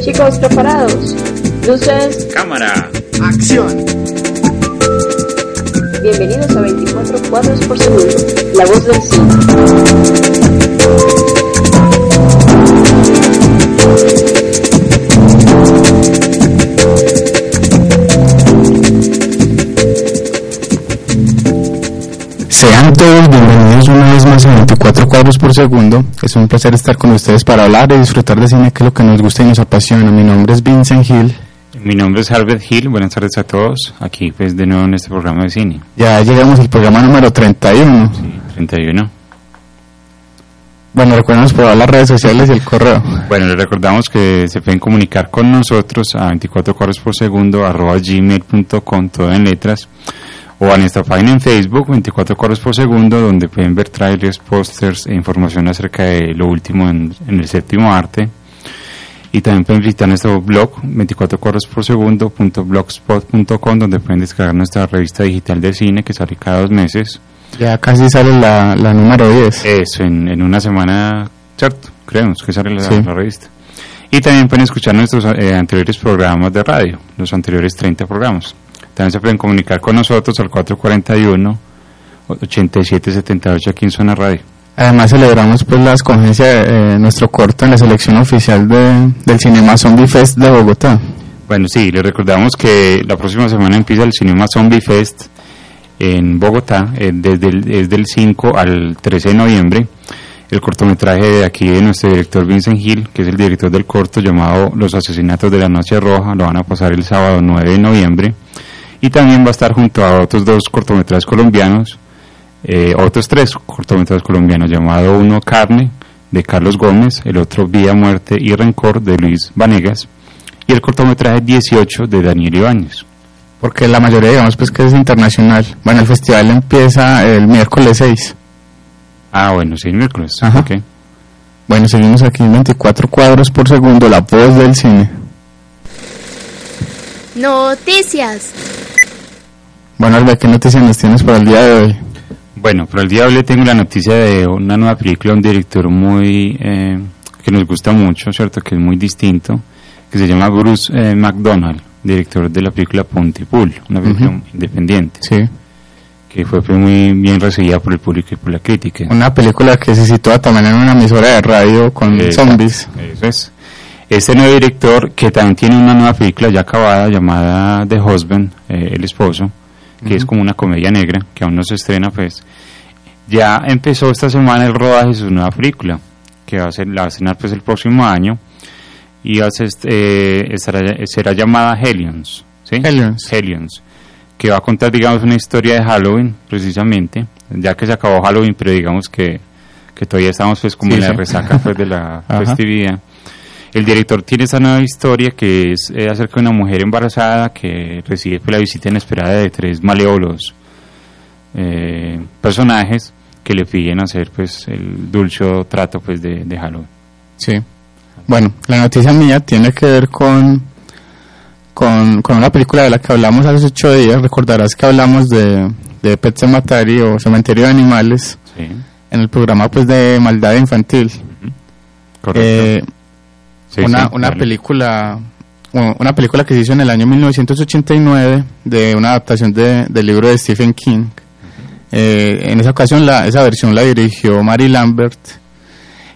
Chicos, preparados. Luces. Cámara. Acción. Bienvenidos a 24 cuadros por segundo. La voz del cine. Más a 24 cuadros por segundo. Es un placer estar con ustedes para hablar y disfrutar de cine, que es lo que nos gusta y nos apasiona. Mi nombre es Vincent Hill. Mi nombre es Albert Hill. Buenas tardes a todos. Aquí, pues, de nuevo en este programa de cine. Ya llegamos al programa número 31. Sí, 31. Bueno, recuerden por las redes sociales y el correo. Bueno, les recordamos que se pueden comunicar con nosotros a 24 cuadros por segundo, arroba gmail.com, todo en letras, o a nuestra página en Facebook, 24 cuadros por segundo, donde pueden ver trailers, pósters e información acerca de lo último en, en el séptimo arte. Y también pueden visitar nuestro blog 24 cuadros por segundo blogspot.com donde pueden descargar nuestra revista digital de cine que sale cada dos meses. Ya casi sale la, la número 10. Eso, en, en una semana, ¿cierto? Creemos que sale la, Sí. la revista. Y también pueden escuchar nuestros eh, anteriores programas de radio, los anteriores 30 programas. También se pueden comunicar con nosotros al 441-8778 aquí en Zona Radio. Además celebramos pues la escogencia de eh, nuestro corto en la selección oficial de, del Cinema Zombie Fest de Bogotá. Bueno, sí, les recordamos que la próxima semana empieza el Cinema Zombie Fest en Bogotá, eh, desde el, desde el 5 al 13 de noviembre. El cortometraje de aquí de nuestro director Vincent Hill, que es el director del corto llamado Los Asesinatos de la Noche Roja, lo van a pasar el sábado 9 de noviembre. Y también va a estar junto a otros dos cortometrajes colombianos, eh, otros tres cortometrajes colombianos, llamado uno Carne, de Carlos Gómez, el otro Vida, Muerte y Rencor, de Luis Vanegas, y el cortometraje 18 de Daniel Ibáñez. Porque la mayoría digamos pues que es internacional. Bueno, el festival empieza el miércoles 6. Ah, bueno, sí, el miércoles. Ajá. ok. Bueno, seguimos aquí en 24 cuadros por segundo, la voz del cine. Noticias. Bueno, Albert, ¿qué noticias nos tienes para el día de hoy? Bueno, para el día de hoy tengo la noticia de una nueva película, un director muy eh, que nos gusta mucho, ¿cierto? Que es muy distinto, que se llama Bruce eh, McDonald, director de la película Pontypool, una película independiente, Sí, que fue muy bien recibida por el público y por la crítica. una película que se sitúa también en una emisora de radio con Exacto, zombies. Eso es. Este nuevo director, que también tiene una nueva película ya acabada llamada The Husband, eh, El Esposo, que es como una comedia negra, que aún no se estrena, pues, ya empezó esta semana el rodaje de su nueva película, que va a ser, la va a estrenar pues el próximo año, y va a ser, eh, estará- será llamada Hellions, ¿sí? Hellions. Hellions, que va a contar, digamos, una historia de Halloween, precisamente, ya que se acabó Halloween, pero digamos que, que todavía estamos pues como Sí, en la sí. resaca pues de la festividad. El director tiene esa nueva historia que es eh, acerca de una mujer embarazada que recibe pues, la visita inesperada de tres malévolos eh, personajes que le piden hacer pues el dulce trato pues de, de Halloween. Sí. Bueno, la noticia mía tiene que ver con, con, con una película de la que hablamos hace ocho días. Recordarás que hablamos de, de Pet Cemetery o Cementerio de Animales Sí, en el programa pues de Maldad Infantil. correcto. Eh, Sí, una, sí, una película una película que se hizo en el año 1989 de una adaptación de, del libro de Stephen King. Eh, en esa ocasión la, esa versión la dirigió Mary Lambert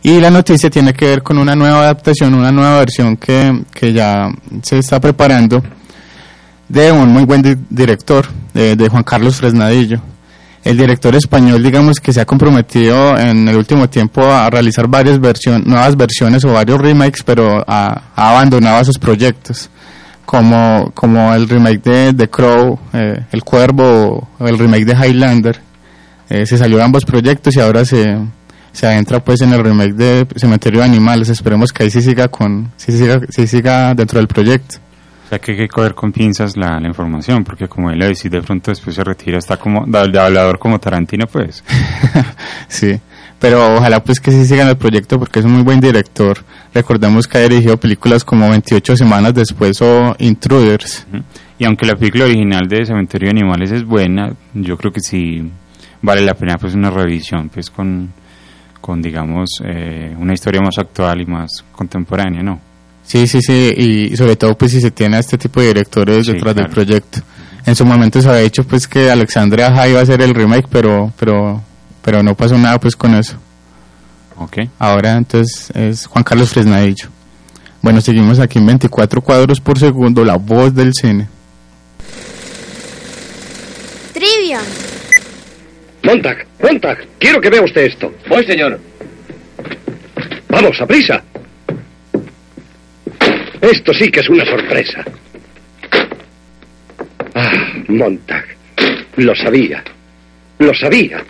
y la noticia tiene que ver con una nueva adaptación, una nueva versión que, que ya se está preparando de un muy buen di- director, de, de Juan Carlos Fresnadillo. El director español, digamos que se ha comprometido en el último tiempo a realizar varias versiones, nuevas versiones o varios remakes, pero ha, abandonado esos proyectos, como, como el remake de The Crow, eh, El Cuervo o el remake de Highlander. Eh, se salió de ambos proyectos y ahora se, se adentra pues en el remake de Cementerio de Animales. Esperemos que ahí sí siga, con, sí siga, sí siga dentro del proyecto. Que hay que coger con pinzas la, la información, porque como él le decía, de pronto después se retira, está como de, hablador como Tarantino, pues. sí, pero ojalá pues que sí sigan el proyecto porque es un muy buen director. Recordemos que ha dirigido películas como 28 semanas después o Intruders. Y aunque la película original de Cementerio de Animales es buena, yo creo que sí vale la pena pues una revisión, pues con, con digamos, eh, una historia más actual y más contemporánea, ¿no? Sí, sí, sí, y sobre todo pues si se tiene a este tipo de directores Sí, detrás del proyecto. En su momento se había dicho pues que Alexandria Aja iba a hacer el remake, pero, pero, pero no pasó nada pues con eso. Ok. Ahora entonces es Juan Carlos Fresnadillo. Bueno, seguimos aquí en 24 cuadros por segundo, la voz del cine. Trivia. Montag, Montag, quiero que vea usted esto. Voy, señor. Vamos, a prisa. Esto sí que es una sorpresa. Ah, Montag. Lo sabía. Lo sabía.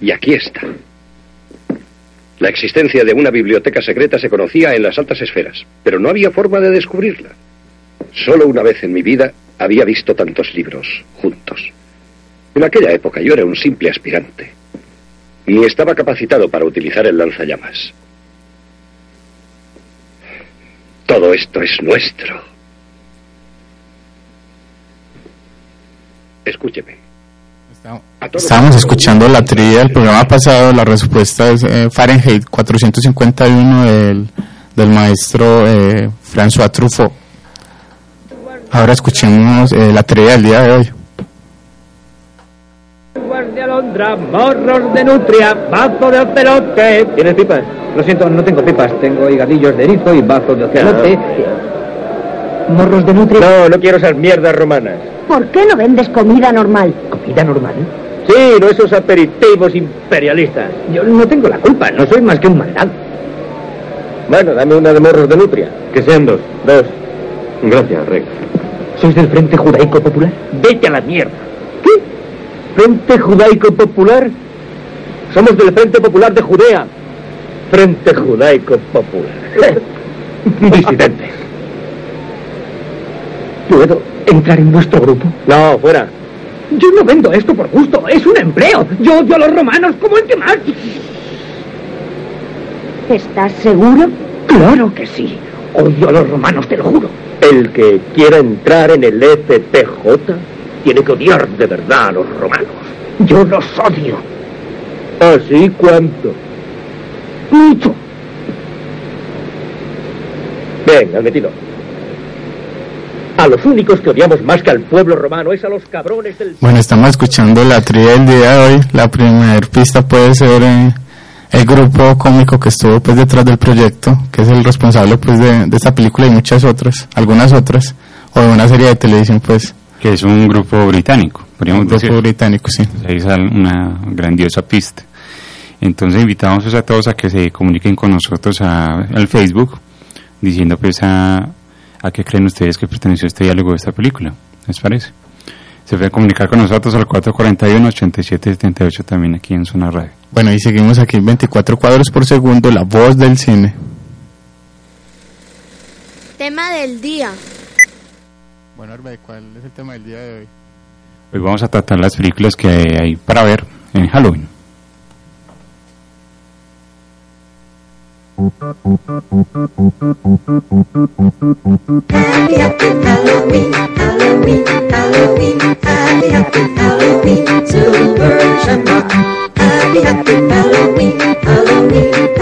Y aquí está. La existencia de una biblioteca secreta se conocía en las altas esferas, pero no había forma de descubrirla. Solo una vez en mi vida había visto tantos libros juntos. En aquella época yo era un simple aspirante. Ni estaba capacitado para utilizar el lanzallamas. Todo esto es nuestro. Escúcheme. Estábamos escuchando la trivia del programa pasado, la respuesta es eh, Fahrenheit 451 del, del maestro eh, François Truffaut. Ahora escuchemos eh, la trivia del día de hoy. Alondra, morros de nutria, bazo de ocelote. ¿Tienes pipas? Lo siento, no tengo pipas. Tengo higadillos de erizo y bazo de ocelote. ¿Morros de nutria? No, no quiero esas mierdas romanas. ¿Por qué no vendes comida normal? ¿Comida normal? Sí, no esos aperitivos imperialistas. Yo no tengo la culpa, no soy más que un mandado. Bueno, dame una de morros de nutria. Que sean dos. Dos. Gracias, Rex. ¿Sois del Frente Judaico Popular? Vete a la mierda. ¿Frente Judaico Popular? Somos del Frente Popular de Judea. Frente Judaico Popular. Disidentes. ¿Puedo entrar en vuestro grupo? No, fuera. Yo no vendo esto por gusto, es un empleo. Yo odio a los romanos como el que más. ¿Estás seguro? Claro que sí. Odio a los romanos, te lo juro. El que quiera entrar en el FPJ tiene que odiar de verdad a los romanos. Yo los odio. ¿Así cuánto? Mucho. Venga, metido. A los únicos que odiamos más que al pueblo romano es a los cabrones del... Bueno, estamos escuchando la trivia del día de hoy. La primera pista puede ser eh, el grupo cómico que estuvo pues detrás del proyecto, que es el responsable pues de, de esta película y muchas otras, algunas otras, o de una serie de televisión pues, Que es un grupo británico, un podríamos grupo decir. británico, sí. Ahí sale una grandiosa pista. Entonces invitamos pues, a todos a que se comuniquen con nosotros a- al Facebook diciendo pues a, a qué creen ustedes que perteneció este diálogo de esta película. ¿Les parece? Se puede comunicar con nosotros al 441-8778 también aquí en Zona Radio. Bueno, y seguimos aquí en 24 cuadros por segundo, la voz del cine. Tema del día. Bueno, Arbe, ¿cuál es el tema del día de hoy? Hoy vamos a tratar las películas que hay para ver en Halloween. Happy, happy Halloween, Halloween, Halloween, happy, happy Halloween, Silver Shamrock. Happy, happy Halloween, Halloween,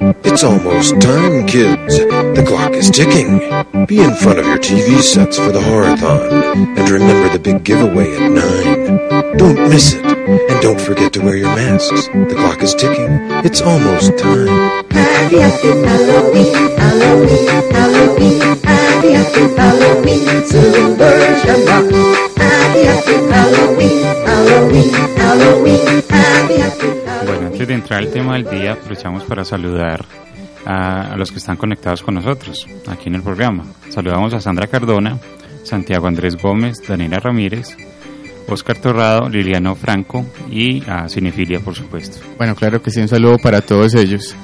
It's almost time, kids. The clock is ticking. Be in front of your TV sets for the horathon. And remember the big giveaway at 9. Don't miss it. And don't forget to wear your masks. The clock is ticking. It's almost time. Happy, Halloween, Halloween, Halloween, happy, Halloween, Silver Shamrock. Happy, happy Halloween, Halloween, Halloween, happy, happy Bueno, antes de entrar al tema del día, aprovechamos para saludar a, a los que están conectados con nosotros aquí en el programa. Saludamos a Sandra Cardona, Santiago Andrés Gómez, Daniela Ramírez, Oscar Torrado, Liliano Franco y a Cinefilia, por supuesto. Bueno, claro que sí, un saludo para todos ellos.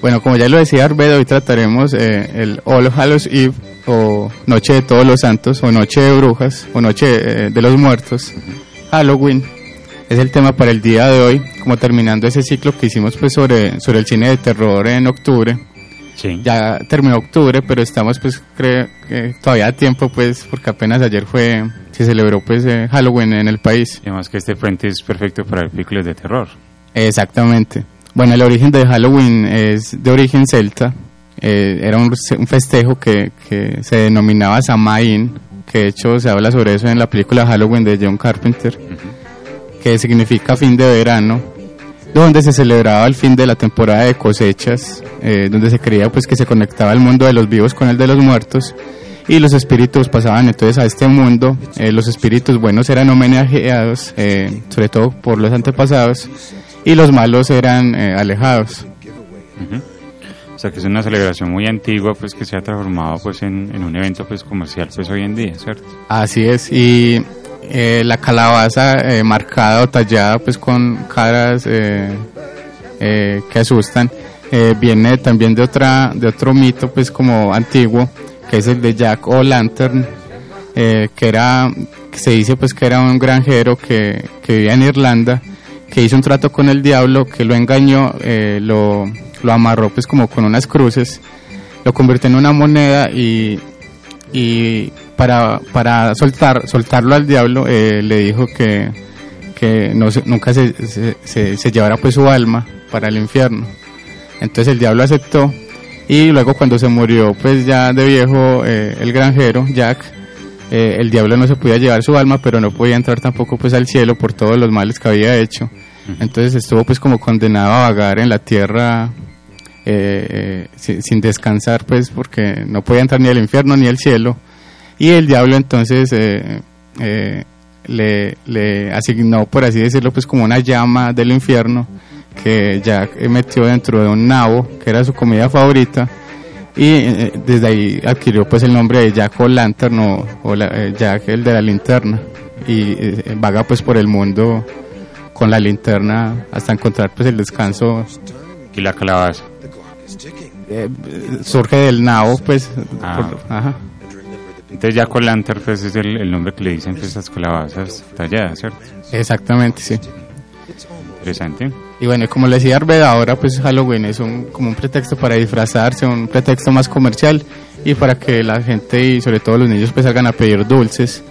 Bueno, como ya lo decía Arbedo, hoy trataremos eh, el All Hallows Eve o Noche de Todos los Santos o Noche de Brujas o Noche eh, de los Muertos, Halloween. Es el tema para el día de hoy, como terminando ese ciclo que hicimos pues sobre, sobre el cine de terror en octubre. Sí. Ya terminó octubre, pero estamos pues creo que todavía a tiempo pues porque apenas ayer fue se celebró pues eh, Halloween en el país. Y además que este frente es perfecto para el películas de terror. Exactamente. Bueno, el origen de Halloween es de origen celta. Eh, era un, un festejo que, que se denominaba Samhain, que de hecho se habla sobre eso en la película Halloween de John Carpenter, que significa fin de verano, donde se celebraba el fin de la temporada de cosechas, eh, donde se creía pues que se conectaba el mundo de los vivos con el de los muertos y los espíritus pasaban entonces a este mundo. Eh, los espíritus buenos eran homenajeados, eh, sobre todo por los antepasados, y los malos eran eh, alejados. Ujú. O sea que es una celebración muy antigua pues que se ha transformado pues en, en un evento pues comercial pues hoy en día, ¿cierto? Así es, y eh, la calabaza eh, marcada o tallada pues con caras eh, que asustan. Viene también de otra de otro mito pues como antiguo que es el de Jack O'Lantern eh, que era se dice pues que era un granjero que, que vivía en Irlanda que hizo un trato con el diablo que lo engañó lo, lo amarró pues como con unas cruces lo convirtió en una moneda y para, para soltar soltarlo al diablo eh, le dijo que, que no nunca se, se, se- se llevara pues su alma para el infierno. Entonces el diablo aceptó y luego cuando se murió pues ya de viejo eh, el granjero Jack eh, el diablo no se podía llevar su alma pero no podía entrar tampoco pues al cielo por todos los males que había hecho. Entonces estuvo pues como condenado a vagar en la tierra eh, sin, sin descansar pues porque no podía entrar ni al infierno ni al cielo y el diablo entonces eh, eh, le, le asignó por así decirlo pues como una llama del infierno que Jack metió dentro de un nabo que era su comida favorita y eh, desde ahí adquirió pues el nombre de Jack O'Lantern o, o la- eh, Jack el de la linterna y eh, vaga pues por el mundo con la linterna hasta encontrar pues el descanso Y la calabaza. eh, surge del nabo pues Ah. por- ajá. Entonces ya con Lantern pues es el, el nombre que le dicen pues estas calabazas talladas, ¿cierto? exactamente sí Interesante. y bueno como le decía Arbeda ahora pues Halloween es un, como un pretexto para disfrazarse un pretexto más comercial y para que la gente y sobre todo los niños pues salgan a pedir dulces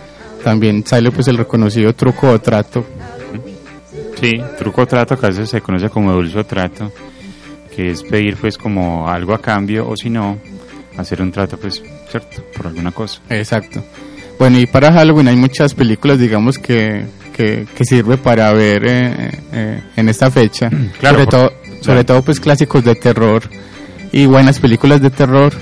también sale pues el reconocido truco o trato Sí, truco o trato, que a veces se conoce como dulce o trato, que es pedir pues como algo a cambio o si no, hacer un trato pues, ¿cierto? Por alguna cosa. Exacto. Bueno, y para Halloween hay muchas películas, digamos, que, que, que sirve para ver eh, eh, en esta fecha. Claro, sobre por- todo, claro. sobre todo pues clásicos de terror y buenas películas de terror.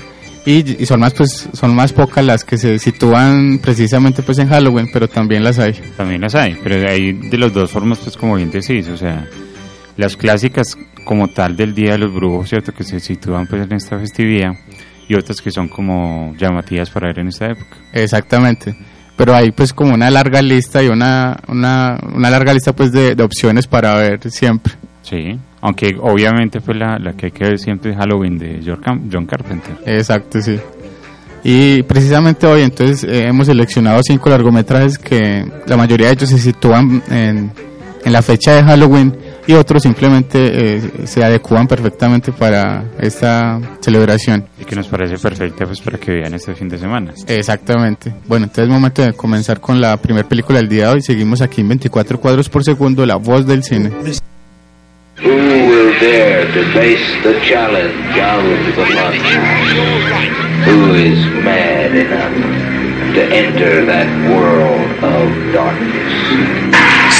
Y, y son más pues son más pocas las que se sitúan precisamente pues en Halloween, pero también las hay. También las hay, pero hay de las dos formas pues como bien decís, o sea, las clásicas como tal del Día de los Brujos, ¿cierto? Que se sitúan pues en esta festividad y otras que son como llamativas para ver en esta época. Exactamente. Pero hay pues como una larga lista y una, una, una larga lista pues de, de opciones para ver siempre. Sí, aunque obviamente pues la, la que hay que ver siempre es Halloween de John Carpenter. Exacto, sí. Y precisamente hoy entonces eh, hemos seleccionado cinco largometrajes que la mayoría de ellos se sitúan en, en la fecha de Halloween y otros simplemente eh, se adecúan perfectamente para esta celebración. Y que nos parece perfecta pues para que vean este fin de semana. Exactamente. Bueno, entonces es momento de comenzar con la primera película del día de hoy. Seguimos aquí en 24 cuadros por segundo, La Voz del Cine. Who will dare to face the challenge of the? Who is mad enough to enter that world of darkness?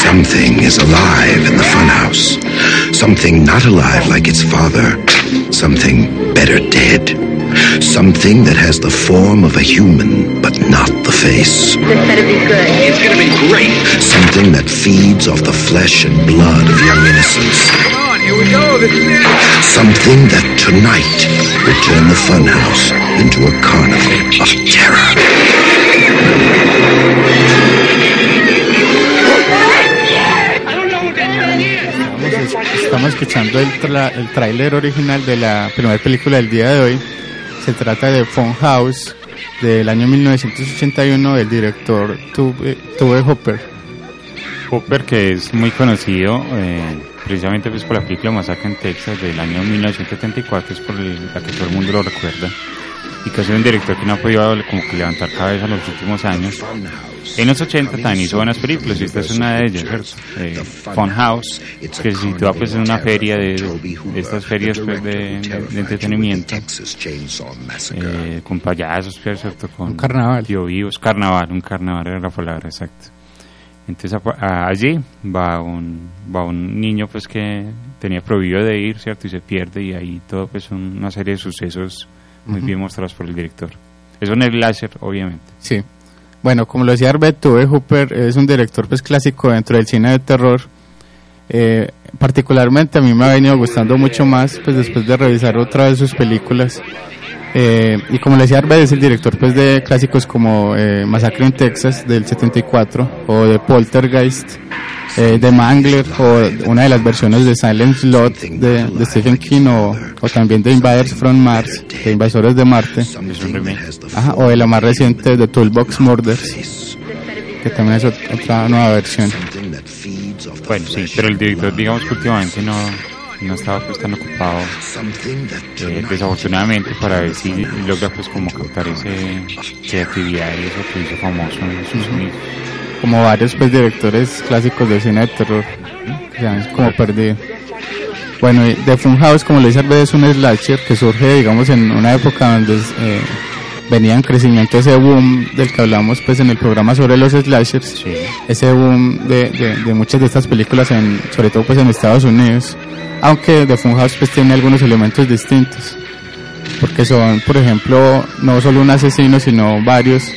Something is alive in the funhouse. Something not alive like its father. Something better dead. Something that has the form of a human, but not the face. This better be good. It's gonna be great. Something that feeds off the flesh and blood of young innocence. Come on, here we go. This is it. Something that tonight will turn the funhouse into a carnival of terror. Estamos, escuchando el, tra- el tráiler original de la primera película del día de hoy. Se trata de Funhouse del año 1981 del director Tube, Tube Hopper. Hopper, que es muy conocido eh, precisamente pues por la película Masacre en Texas del año 1974, es por el- la que todo el mundo lo recuerda. Y que es un director que no ha podido como que levantar cabeza en los últimos años. En los 80 también hizo buenas películas y esta es una de ellas. Eh, Funhouse, que se sitúa pues en una feria de, de estas ferias pues, de, entretenimiento, eh, con payasos, ¿cierto? Con Un carnaval. tío vivos, carnaval, un carnaval era la palabra, exacto. Entonces allí va un, va un niño pues que tenía prohibido de ir, ¿cierto? Y se pierde y ahí todo pues un- una serie de sucesos muy bien mostrados por el director. Es un láser, obviamente. Sí. Bueno, como lo decía Arbet, Tube Hooper es un director pues clásico dentro del cine de terror. Eh, particularmente a mí me ha venido gustando mucho más pues después de revisar otra vez sus películas. Eh, y como le decía Arbet, es el director pues de clásicos como eh, Masacre en Texas del 74 o de Poltergeist, eh, de Mangler o una de las versiones de Silent Slot de, Stephen King o, también de Invaders from Mars, de Invasores de Marte. Ajá, o de la más reciente de Toolbox Murders, que también es ot- otra nueva versión. Bueno, sí, pero el director digamos que últimamente no, no estaba pues tan ocupado eh, desafortunadamente para ver si logra pues como captar ese creatividad y eso que hizo famoso en inicios. Como varios pues directores clásicos del cine de terror, que se han como perdido. Bueno, The Funhouse, como le dice es un slasher que surge, digamos, en una época donde eh, venía en crecimiento ese boom del que hablamos pues en el programa sobre los slashers, ese boom de, de, de muchas de estas películas, en, sobre todo pues en Estados Unidos, aunque The Funhouse pues tiene algunos elementos distintos, porque son, por ejemplo, no solo un asesino, sino varios,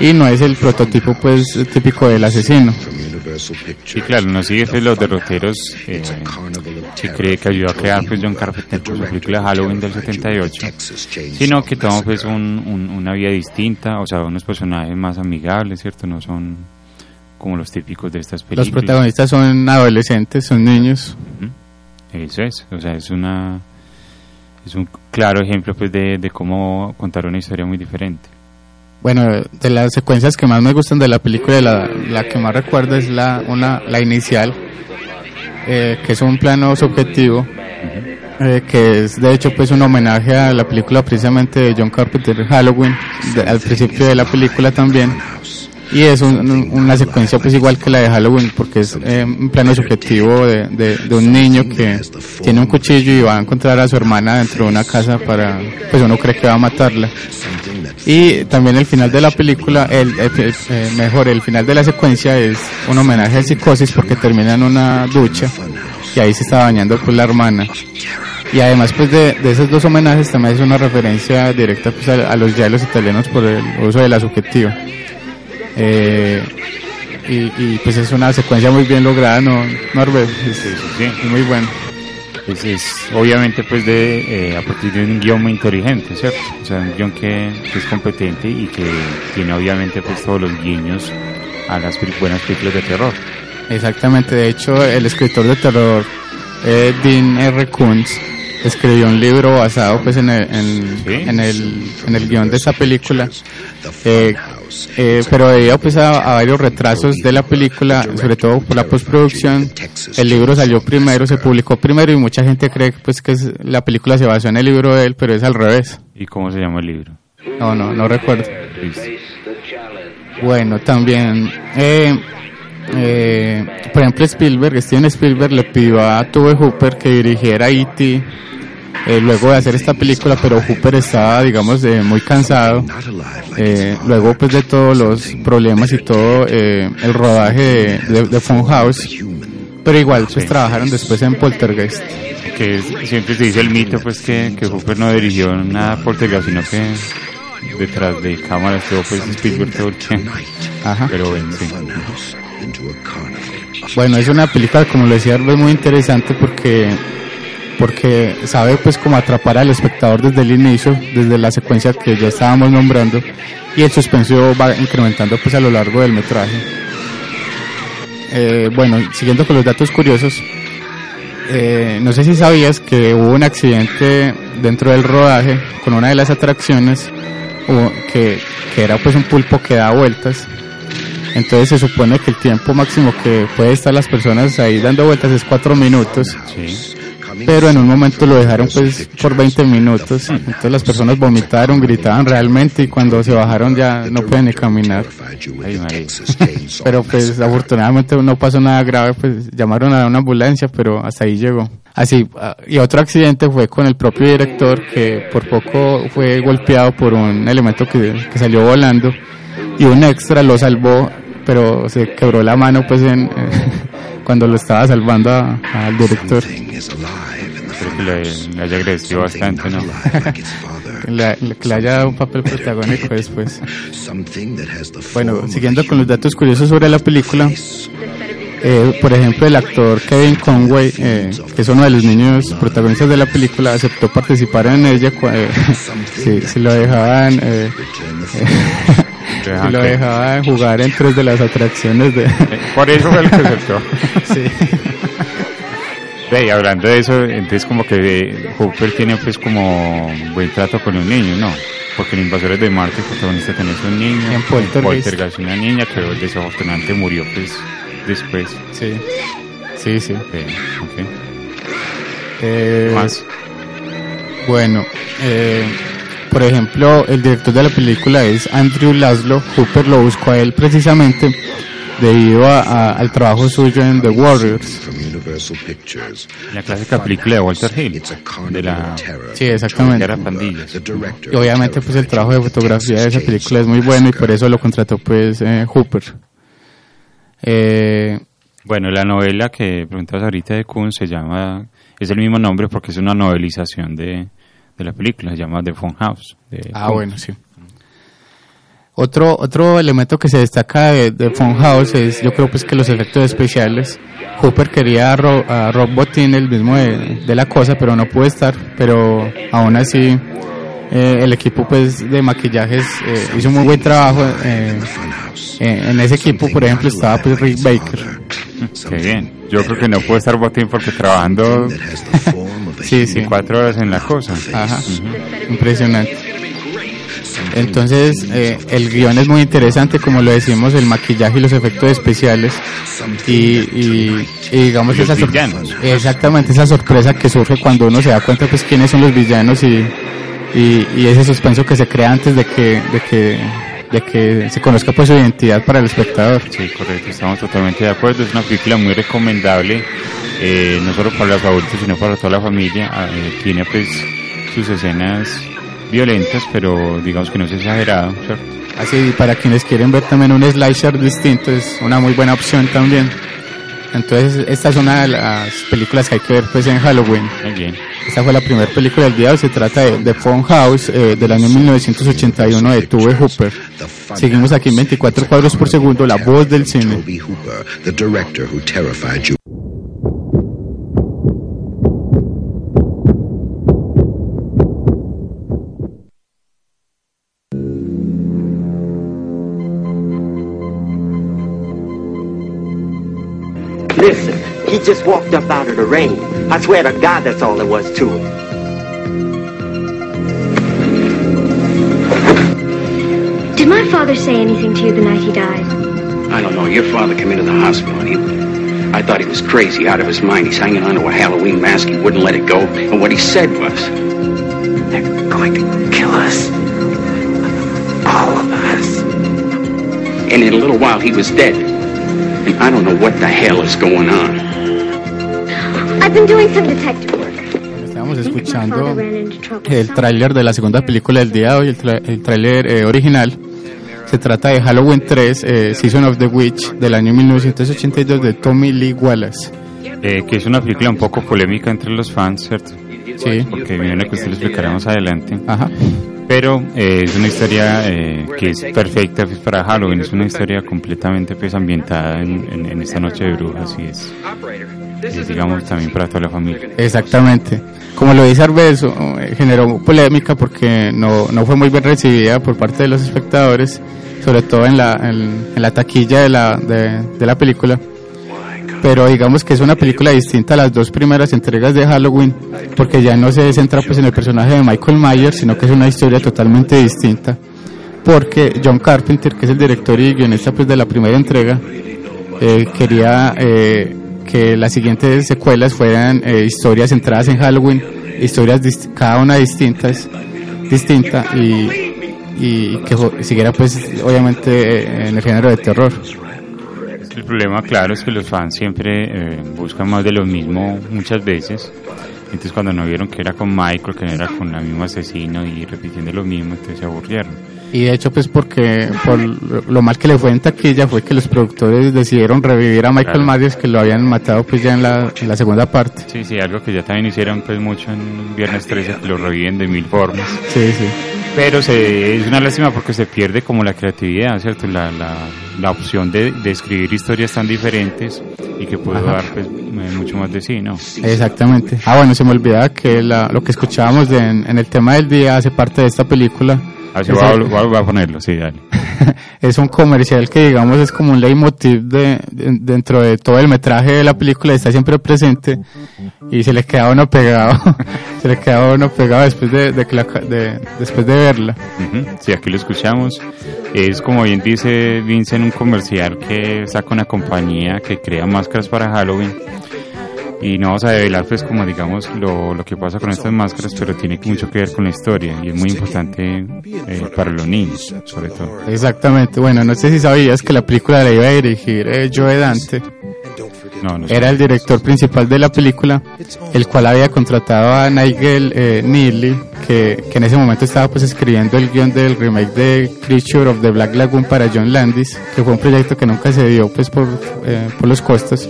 y no es el prototipo pues típico del asesino. Sí, claro, no sigue pues, los derroteros eh, que cree que ayudó a crear pues, John Carpenter con su película Halloween del 78, sino que toma pues un, un- una vida distinta, o sea, unos personajes más amigables, ¿cierto? No son como los típicos de estas películas. Los protagonistas son adolescentes, son niños. Eso es, o sea, es una es un claro ejemplo pues de, de cómo contar una historia muy diferente. Bueno, de las secuencias que más me gustan de la película, la, la que más recuerdo es la, una, la inicial, eh, que es un plano subjetivo, eh, que es de hecho pues un homenaje a la película precisamente de John Carpenter, Halloween, de- al principio de la película también. Y es un- un- una secuencia pues igual que la de Halloween, porque es eh, un plano subjetivo de, de, de un niño que tiene un cuchillo y va a encontrar a su hermana dentro de una casa para, pues uno cree que va a matarla. Y también el final de la película, el, el- el- eh, mejor, el final de la secuencia es un homenaje a Psicosis porque termina en una ducha y ahí se está bañando pues la hermana. Y además pues de, de esos dos homenajes también es una referencia directa pues a, a los diálogos italianos por el uso de la subjetiva. Eh, y, y, pues es una secuencia muy bien lograda, ¿no, Norbert? Es, es muy bueno. Pues es obviamente pues de eh, a partir de un guion muy inteligente, ¿cierto? O sea, un guion que, es competente y que tiene obviamente pues todos los guiños a las buenas películas de terror. Exactamente, de hecho el escritor de terror eh, Dean R. Kuntz escribió un libro basado pues en el, en, en el, en el guion de esta película. Eh, eh, pero debido pues a, a varios retrasos de la película sobre todo por la postproducción el libro salió primero, se publicó primero y mucha gente cree pues que es- la película se basó en el libro de él pero es al revés. ¿Y cómo se llama el libro? no, no, no recuerdo. Bueno, también, eh, eh, por ejemplo, Spielberg, Steven Spielberg le pidió a Tube Hooper que dirigiera E.T. eh, luego de hacer esta película, pero Hooper estaba, digamos, eh, muy cansado. Eh, luego, pues, de todos los problemas y todo eh, el rodaje de, de, de Funhouse, Pero igual, pues trabajaron después en Poltergeist. Que es- siempre se dice el mito, pues que, que Hooper no dirigió nada Poltergeist, sino que detrás de cámara estuvo pues Spielberg todo el tiempo. Ajá. Pero bueno, sí. Bueno, es una película, como lo decía muy interesante porque porque sabe pues como atrapar al espectador desde el inicio, desde la secuencia que ya estábamos nombrando y el suspenso va incrementando pues a lo largo del metraje. Eh, bueno, siguiendo con los datos curiosos, eh, no sé si sabías que hubo un accidente dentro del rodaje con una de las atracciones que, que era pues un pulpo que da vueltas entonces se supone que el tiempo máximo que puede estar las personas ahí dando vueltas es cuatro minutos. Pero en un momento lo dejaron pues por 20 minutos. Entonces las personas vomitaron, gritaban realmente y cuando se bajaron ya no pueden ni caminar. Ay. Pero pues afortunadamente no pasó nada grave, pues llamaron a una ambulancia, pero hasta ahí llegó. Así, ah, y otro accidente fue con el propio director que por poco fue golpeado por un elemento que, que salió volando y un extra lo salvó, pero se quebró la mano pues en, cuando lo estaba salvando a- al director. Espero que le, le haya agradecido bastante, ¿no? Que le, que le haya dado un papel protagónico después. Bueno, siguiendo con los datos curiosos sobre la película, eh, por ejemplo, el actor Kevin Conway, eh, que es uno de los niños protagonistas de la película, aceptó participar en ella eh, si, si lo dejaban eh, eh, si lo dejaban jugar en tres de las atracciones de Por eso fue el que aceptó. Sí. Y hablando de eso, entonces como que eh, Hooper tiene pues como buen trato con los niños, ¿no? Porque en Invasores de Marte el protagonista tenés un niño, En Poltergeist. una niña que desafortunadamente murió pues después. Sí, sí, sí. Ve, ok. Eh, Más. Bueno, eh, por ejemplo, el director de la película es Andrew Laszlo. Hooper lo buscó a él precisamente debido a- a- al trabajo suyo en The Warriors. La clásica película de Walter Hill, de la Sí, exactamente. Y obviamente pues el trabajo de fotografía de esa película es muy bueno y por eso lo contrató pues eh, Hooper. Eh, Bueno, la novela que preguntabas ahorita de Kuhn se llama, es el mismo nombre porque es una novelización de, de la película, se llama The Phone House. de Ah, bueno, sí. Otro, otro elemento que se destaca de, de Funhouse es, yo creo pues que los efectos especiales. Hooper quería a, Ro- a Rob Bottin, el mismo de, de la cosa, pero no pudo estar. Pero aún así, eh, el equipo pues de maquillajes eh, hizo un muy buen trabajo. eh, en ese equipo, por ejemplo, estaba pues Rick Baker. Qué bien. Yo creo que no puedo estar botín porque trabajando Sí, sí. cuatro horas en la cosa. Ajá. Impresionante. Entonces, eh, el guion es muy interesante, como lo decimos, el maquillaje y los efectos especiales. Y, y- y digamos Y los esa sor- villanos. Exactamente, esa sorpresa que surge cuando uno se da cuenta, pues, quiénes son los villanos y, y, y ese suspenso que se crea antes de que, de que, de que se conozca, pues, su identidad para el espectador. Sí, correcto, estamos totalmente de acuerdo. Es una película muy recomendable, eh, no solo para los adultos, sino para toda la familia. Ah, eh, tiene pues sus escenas violentas, pero digamos que no es exagerado, ¿cierto? Así, para quienes quieren ver también un slasher distinto, es una muy buena opción también. Entonces, esta es una de las películas que hay que ver pues en Halloween. Bien. Esta fue la primera película del día, se trata de The Phone House eh, del año 1981 de Tuve Hooper. Seguimos aquí en 24 cuadros por segundo, la voz del cine. Listen, he just walked up out of the rain. I swear to God, that's all there was to it. Did my father say anything to you the night he died? I don't know. Your father came into the hospital and he, I thought he was crazy, out of his mind. He's hanging onto a Halloween mask. He wouldn't let it go. And what he said was, they're going to kill us. All of us. And in a little while, he was dead. And I don't know what the hell is going on. I've been doing some detective work. Estamos escuchando el tráiler de la segunda película del día de hoy, el, tráiler eh, original. Se trata de Halloween 3, eh, Season of the Witch, del año 1982 de Tommy Lee Wallace. Eh, que es una película un poco polémica entre los fans, ¿cierto? Sí. Porque viene que usted lo explicará más adelante. Ajá. Pero eh, es una historia eh, que es perfecta pues, para Halloween, es una historia completamente pues ambientada en, en- esta noche de brujas y es, es, digamos también para toda la familia. Exactamente. Como lo dice Arbeso, eh, generó polémica porque no, no fue muy bien recibida por parte de los espectadores, sobre todo en la, en, la taquilla de la, de la película. Pero digamos que es una película distinta a las dos primeras entregas de Halloween, porque ya no se centra pues en el personaje de Michael Myers, sino que es una historia totalmente distinta. Porque John Carpenter, que es el director y guionista pues de la primera entrega, eh, quería eh, que las siguientes secuelas fueran eh, historias centradas en Halloween, historias cada una distintas, distinta y, y que siguiera pues obviamente eh, en el género de terror. El problema, claro, es que los fans siempre eh, buscan más de lo mismo muchas veces. Entonces cuando no vieron que era con Michael, que no era con el mismo asesino y repitiendo lo mismo, entonces se aburrieron. Y de hecho pues porque por lo mal que le fue en taquilla fue que los productores decidieron revivir a Michael Claro. Myers que lo habían matado pues ya en la, en la segunda parte. Sí, sí, algo que ya también hicieron pues mucho en Viernes 13, que lo reviven de mil formas. Sí, sí. Pero se, es una lástima porque se pierde como la creatividad, ¿cierto? La, la, la opción de, de escribir historias tan diferentes y que puede Ajá. dar pues, eh, mucho más de sí, ¿no? Exactamente. Ah, bueno, se me olvidaba que la- lo que escuchábamos de- en, en el tema del día hace parte de esta película. Así voy a, voy a- ponerlo, sí, dale. es un comercial que digamos es como un leitmotiv de, de- dentro de todo el metraje de la película está siempre presente y se le queda uno pegado se le queda uno pegado después de, de de- después de verla Ujú, Sí, aquí lo escuchamos. Es como bien dice Vincent, un comercial que saca una compañía que crea máscaras para Halloween. Y no vamos a develar, pues, como digamos, lo, lo que pasa con estas máscaras, pero tiene mucho que ver con la historia y es muy importante eh, para los niños, sobre todo. exactamente bueno no sé si sabías que la película la iba a dirigir eh, Joe Dante No, no era el director principal de la película, el cual había contratado a Nigel eh, Neely, que, que en ese momento estaba pues escribiendo el guion del remake de Creature of the Black Lagoon para John Landis, que fue un proyecto que nunca se dio pues por, eh, por los costos.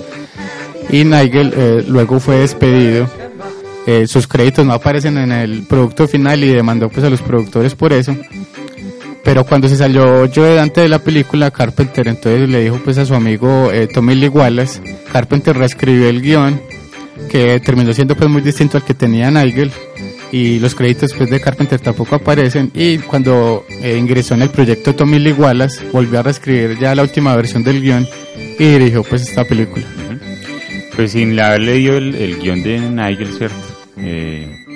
Y Nigel eh, luego fue despedido. Eh, sus créditos no aparecen en el producto final y demandó pues a los productores por eso. Pero cuando se salió Joe Dante de la película, Carpenter entonces le dijo pues a su amigo eh, Tommy Lee Wallace, Carpenter reescribió el guion, que terminó siendo pues muy distinto al que tenía Nigel, y los créditos pues de Carpenter tampoco aparecen, y cuando eh, ingresó en el proyecto Tommy Lee Wallace, volvió a reescribir ya la última versión del guion, y dirigió pues esta película. Pues sin haber leído el, el guion de Nigel, ¿cierto? Eh,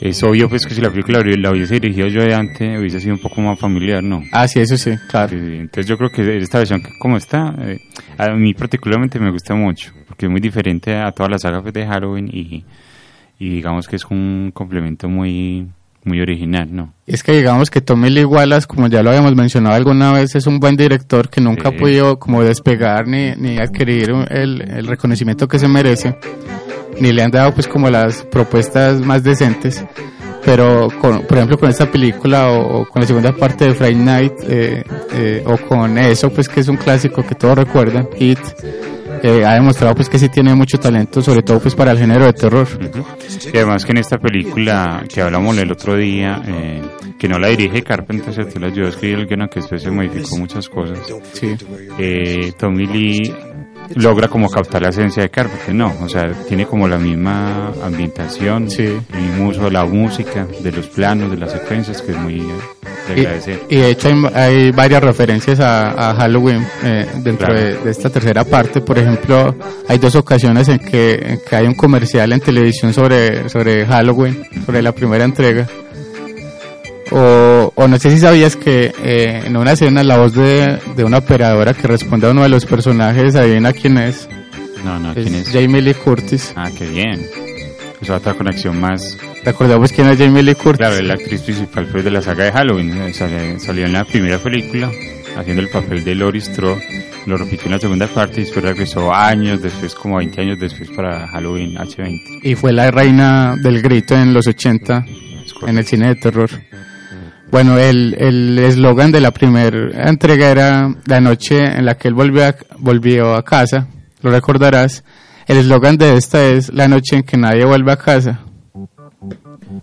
es obvio pues que si la película la hubiese dirigido yo de antes hubiese sido un poco más familiar, ¿no? Ah, sí, eso sí, claro. Entonces yo creo que esta versión como está, eh, a mí particularmente me gusta mucho, porque es muy diferente a toda la saga pues, de Halloween y, y digamos que es un complemento muy muy original, ¿no? Es que digamos que Tommy Lee Wallace, como ya lo habíamos mencionado alguna vez, es un buen director que nunca Sí. ha podido como despegar ni, ni adquirir el, el reconocimiento que se merece, ni le han dado pues como las propuestas más decentes. Pero, con, por ejemplo, con esta película o, o con la segunda parte de Friday Night, eh, eh, o con eso, pues que es un clásico que todos recuerdan, It, eh, ha demostrado pues que sí tiene mucho talento, sobre todo pues para el género de terror. Y además que en esta película que hablamos el otro día, eh, que no la dirige Carpenter, ¿cierto? La ayudó a escribir el guion, aunque después se modificó muchas cosas. Sí. Eh, Tommy Lee logra como captar la esencia de Carpenter, no, o sea, tiene como la misma ambientación, Sí. el mismo uso de la música, de los planos, de las secuencias, que es muy de Y, agradecer. y de hecho hay, hay varias referencias a, a Halloween eh, dentro Claro. de, de esta tercera parte. Por ejemplo, hay dos ocasiones en que, en que hay un comercial en televisión sobre, sobre Halloween, sobre la primera entrega. O, o no sé si sabías que eh, en una escena la voz de, de una operadora que responde a uno de los personajes, adivina quién es. No, no, ¿quién es? Jamie Lee Curtis. Ah, qué bien. Es otra conexión más. Recordamos quién es Jamie Lee Curtis. Claro, la actriz principal pues, de la saga de Halloween. eh, sale- Salió en la primera película haciendo el papel de Laurie Strode. Lo repitió en la segunda parte y después regresó años después, como 20 años después para Halloween H20. y fue la reina del grito en los 80 en el cine de terror. Bueno, el el eslogan de la primera entrega era la noche en la que él volvió a, volvió a casa, lo recordarás, el eslogan de esta es la noche en que nadie vuelve a casa.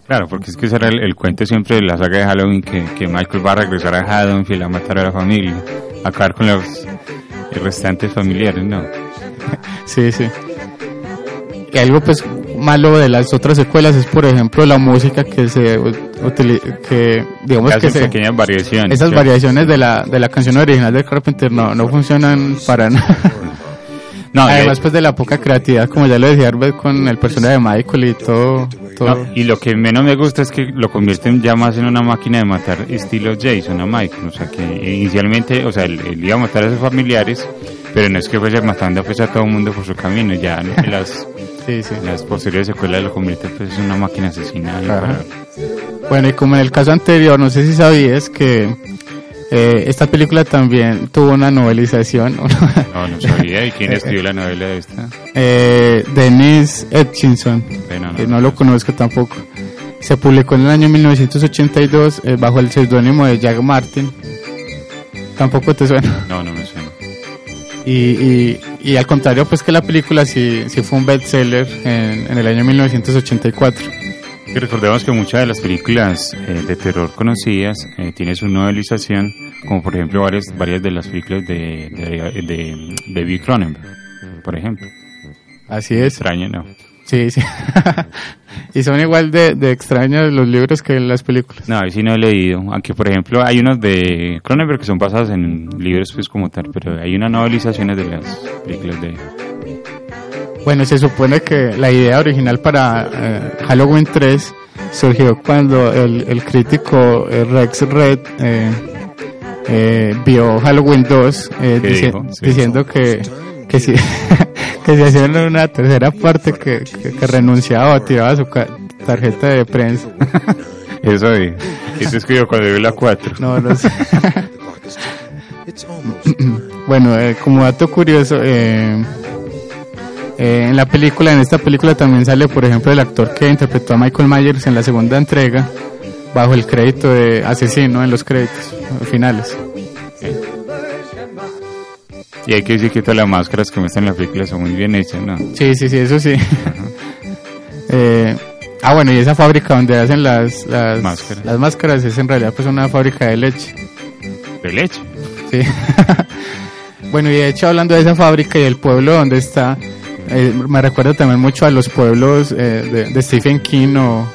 Claro, porque es que ese era el, el cuento siempre de la saga de Halloween, que, que Michael va a regresar a Haddonfield a matar a la familia, a acabar con los restantes familiares, ¿no? Sí, sí. Y algo pues malo de las otras secuelas es por ejemplo la música que se utiliza, que digamos Que que hacen se, pequeñas variaciones. esas variaciones de la, de la canción original de Carpenter no, no funcionan para nada. No, Además pues de la poca creatividad, como ya lo decía Arbet con el personaje de Michael y todo. todo. No, y lo que menos me gusta es que lo convierten ya más en una máquina de matar estilo Jason a Michael. O sea, que inicialmente, o sea, él, él iba a matar a sus familiares, pero no es que fuese matando pues, a todo el mundo por su camino. Ya en las, Sí, sí. las posteriores secuelas lo convierte pues, en una máquina asesina. para- Bueno, y como en el caso anterior, no sé si sabías que eh, esta película también tuvo una novelización. No, no sabía. ¿Y quién escribió la novela de esta? eh, Dennis Etchinson, Bueno, no. que no lo conozco tampoco. Se publicó en el año 1982 eh, bajo el seudónimo de Jack Martin. Tampoco te suena. No, no me suena. Y, y, y al contrario, pues que la película sí, sí fue un bestseller en, en el año 1984. Y recordemos que muchas de las películas eh, de terror conocidas eh, tienen su novelización, como por ejemplo varias, varias de las películas de, de, de David Cronenberg, por ejemplo. Así es. Extraño, ¿no? Sí, sí. y son igual de, de extraños los libros que las películas. No, sí no he leído. Aunque, por ejemplo, hay unos de Cronenberg que son basados en libros, pues, como tal, pero hay unas novelizaciones de las películas de. Bueno, se supone que la idea original para eh, Halloween 3 surgió cuando el, el crítico eh, Rex Red eh, eh, vio Halloween 2 eh, ¿Qué dici- dijo? Sí. diciendo que, que si que si hacían una tercera parte que, que, que renunciaba o tiraba su tarjeta de prensa. Eso de. Eso escribió cuando vio la 4. No, no sé. bueno, eh, como dato curioso, eh, eh, en la película, en esta película también sale, por ejemplo, el actor que interpretó a Michael Myers en la segunda entrega, bajo el crédito de asesino en los créditos finales. Y hay que decir que todas las máscaras que muestran en la película son muy bien hechas, ¿no? Sí, sí, sí, eso sí. Eh, ah, bueno, y esa fábrica donde hacen las, las, Máscaras. las máscaras es en realidad pues una fábrica de leche. De leche. Sí. bueno, y de hecho hablando de esa fábrica y el pueblo donde está, eh, me recuerda también mucho a los pueblos eh, de, de Stephen King o,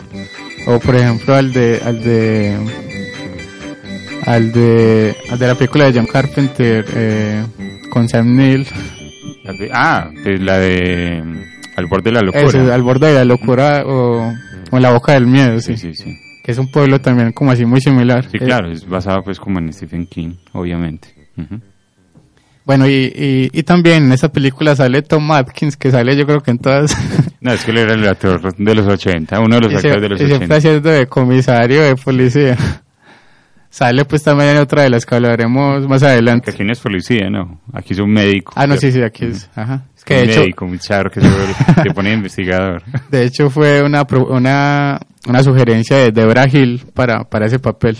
o por ejemplo al de al de al de al de la película de John Carpenter eh, con Sam Neill. La de- ah, pues la de. mm, Al borde de la locura. Al borde de la locura o, o en la boca del miedo, sí. Sí, sí, sí. Que es un pueblo también como así muy similar. Sí, Eh, claro, es basado pues como en Stephen King, obviamente. Bueno, y, y, y también en esa película sale Tom Atkins, que sale yo creo que en todas. No, es que él era el actor de los 80, uno de los y, actores de los y siempre 80. haciendo de comisario, de policía. Sale pues también otra de las que hablaremos más adelante. aquí no es policía, no. Aquí es un médico. Ah, no, sí, sí, aquí es. Ajá. Es que un de hecho, médico, muy charro que se, pone investigador. de hecho fue una, una, una sugerencia de Debra Hill para, para ese papel.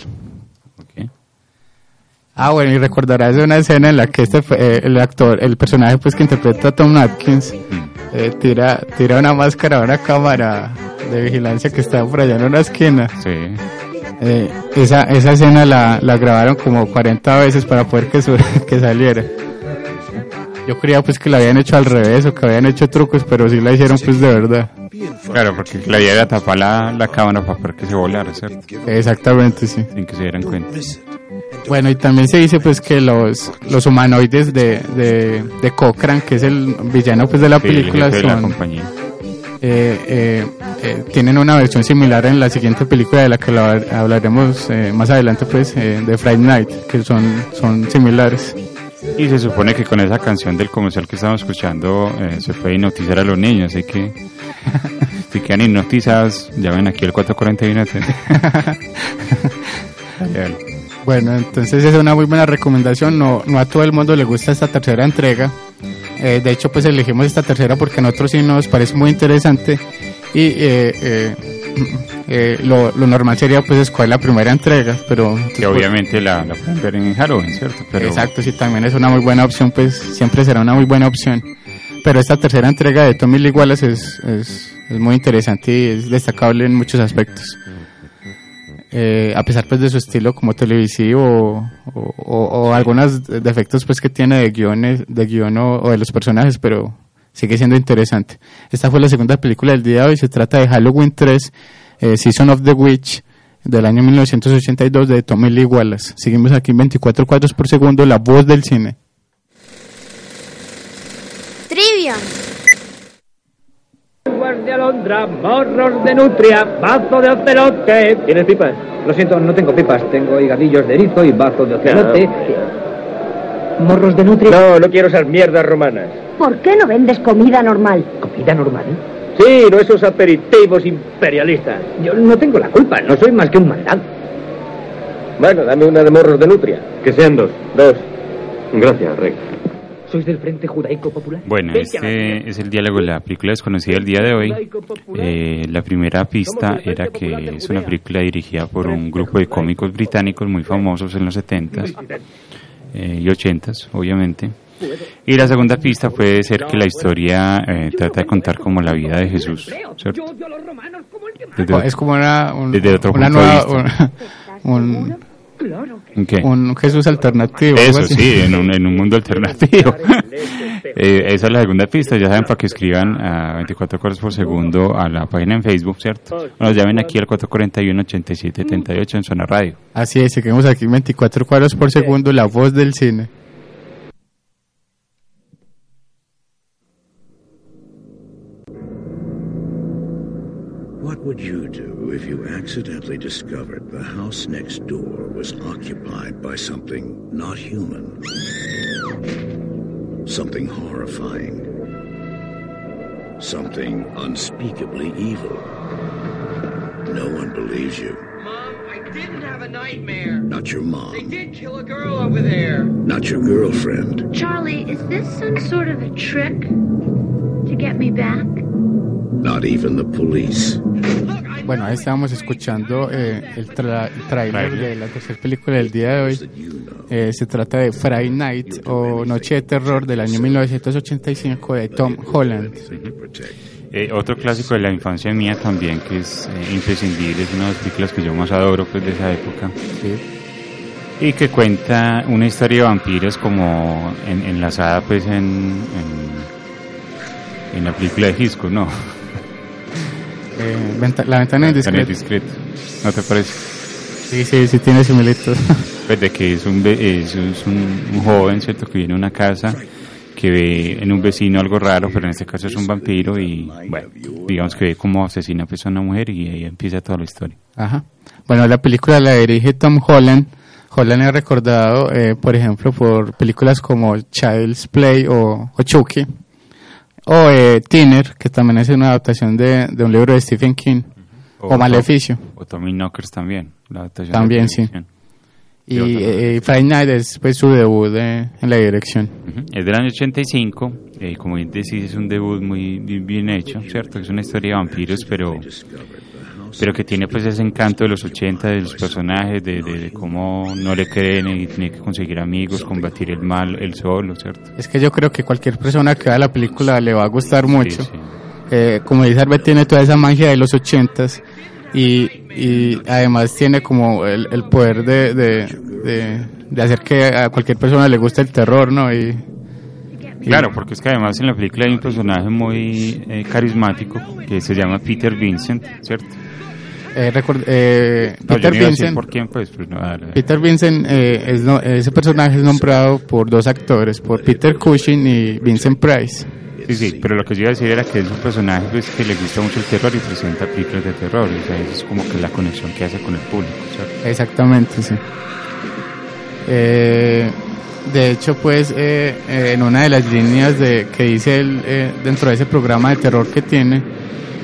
Ah, bueno, y recordarás de una escena en la que este, eh, el actor, el personaje pues que interpreta a Tom Atkins, Mm. eh, tira, tira una máscara a una cámara de vigilancia que está por allá en una esquina. Sí. Eh, esa, esa escena la, la grabaron como 40 veces para poder que, su- que saliera. Yo creía pues que la habían hecho al revés o que habían hecho trucos, pero sí la hicieron pues de verdad. Claro, porque la idea era tapar la, la cámara para poder que se volara, ¿cierto? Exactamente, sí. Sin que se dieran cuenta. Bueno, y también se dice pues que los, los humanoides de, de, de Cochran, que es el villano pues de la Sí, el película, jefe de la son, compañía. Eh, eh, eh, tienen una versión similar en la siguiente película de la que la- hablaremos eh, más adelante pues eh, de Friday Night, que son, son similares. Y se supone que con esa canción del comercial que estamos escuchando se puede hipnotizar a los niños, así que si quedan hipnotizados, llamen aquí al 441. Dale. Bueno, entonces es una muy buena recomendación. No, no a todo el mundo le gusta esta tercera entrega. Eh, de hecho, pues elegimos esta tercera porque a nosotros sí nos parece muy interesante. Y eh, eh, eh, lo, lo normal sería pues escoger la primera entrega, pero... Que obviamente la, la pueden ver en Halloween, ¿cierto? Pero Exacto, sí, también es una muy buena opción, pues siempre será una muy buena opción. pero esta tercera entrega de Tommy Lee Wallace es, es, es muy interesante y es destacable en muchos aspectos. Eh, a pesar pues de su estilo como televisivo o, algunos defectos pues que tiene de guiones de guion o, de los personajes pero sigue siendo interesante. Esta fue la segunda película del día de hoy. Se trata de Halloween 3 eh, Season of the Witch del año 1982 de Tommy Lee Wallace. Seguimos aquí en 24 cuadros por segundo la voz del cine De alondra, morros de nutria, bazo de ocelote. ¿Tienes pipas? Lo siento, no tengo pipas. Tengo higadillos de erizo y bazo de ocelote. ¿Morros de nutria? No, no quiero esas mierdas romanas. ¿Por qué no vendes comida normal? ¿Comida normal? Sí, no esos aperitivos imperialistas. Yo no tengo la culpa, no soy más que un mandado. Bueno, dame una de morros de nutria. Que sean dos. Dos. Gracias, Rey. ¿Sois del Frente Judaico Popular? Bueno, este es el diálogo de la película desconocida del día de hoy. Eh, la primera pista era que es una película dirigida por un grupo de cómicos británicos muy famosos en los 70s eh, y 80s, obviamente. Y la segunda pista puede ser que la historia eh, trata de contar como la vida de Jesús, ¿cierto? Desde, es como una, un, desde otro una punto de nueva, vista. un, ¿En qué? un Jesús alternativo. Eso sí, en un, en un mundo alternativo. Eh, esa es la segunda pista. Ya saben para que escriban a 24 cuadros por segundo a la página en Facebook, ¿cierto? O nos llamen aquí al 441-8778 en Zona Radio. Así es, seguimos aquí 24 cuadros por segundo, la voz del cine. What would you do if you accidentally discovered the house next door was occupied by something not human? Something horrifying. Something unspeakably evil. No one believes you. Mom, I didn't have a nightmare. Not your mom. They did kill a girl over there. Not your girlfriend. Charlie, is this some sort of a trick to get me back? Not even the police. Bueno, ahí estábamos escuchando eh, el, tra el trailer de la tercera película del día de hoy. Eh, se trata de Friday Night o Noche de Terror del año 1985 de Tom Holland. Eh, otro clásico de la infancia mía también, que es eh, imprescindible, es una de las películas que yo más adoro pues, de esa época. Y que cuenta una historia de vampiros como en- enlazada pues en, en, en la película de Hitchcock, ¿no? Eh, venta- la ventana indiscreta. indiscreto. ¿No te parece? Sí, sí, sí tiene similitud. Pues de que es un, es un, un joven, ¿cierto? Que viene a una casa que ve en un vecino algo raro, pero en este caso es un vampiro y, bueno, digamos que ve cómo asesina pues, a una mujer y ahí empieza toda la historia. Ajá. Bueno, la película la dirige Tom Holland. Holland es recordado, eh, por ejemplo, por películas como Child's Play o, o Chucky. O eh, Thinner, que también es una adaptación de, de un libro de Stephen King. O, Maleficio. O Tommy Knockers también. La adaptación También, de sí. Y otra eh, Friday Night es pues, su debut de- en la dirección. Es del año 85, eh, como bien decís, es un debut muy bien, bien hecho, ¿cierto? Es una historia de vampiros, pero pero que tiene pues ese encanto de los 80, de los personajes, de, de- de cómo no le creen y tiene que conseguir amigos, combatir el mal, el solo, ¿cierto? Es que yo creo que cualquier persona que vea la película le va a gustar mucho. Eh, como dice Arbet, tiene toda esa magia de los ochentas y, y además tiene como el, el poder de, de, de, hacer que a cualquier persona le guste el terror, ¿no? Y- Claro, porque es que además en la película hay un personaje muy eh, carismático que se llama Peter Vincent, ¿cierto? eh, record- eh, No, Peter Vincent. por quién, pues, pues no. Peter Vincent, eh, es no- ese personaje es nombrado por dos actores, por Peter Cushing y Vincent Price. Sí, sí, pero lo que yo iba a decir era que es un personaje pues, que le gusta mucho el terror y presenta películas de terror. O sea, eso es como que la conexión que hace con el público. ¿cierto? Exactamente, sí. Eh, de hecho, pues, eh, eh, en una de las líneas de que dice él eh, dentro de ese programa de terror que tiene,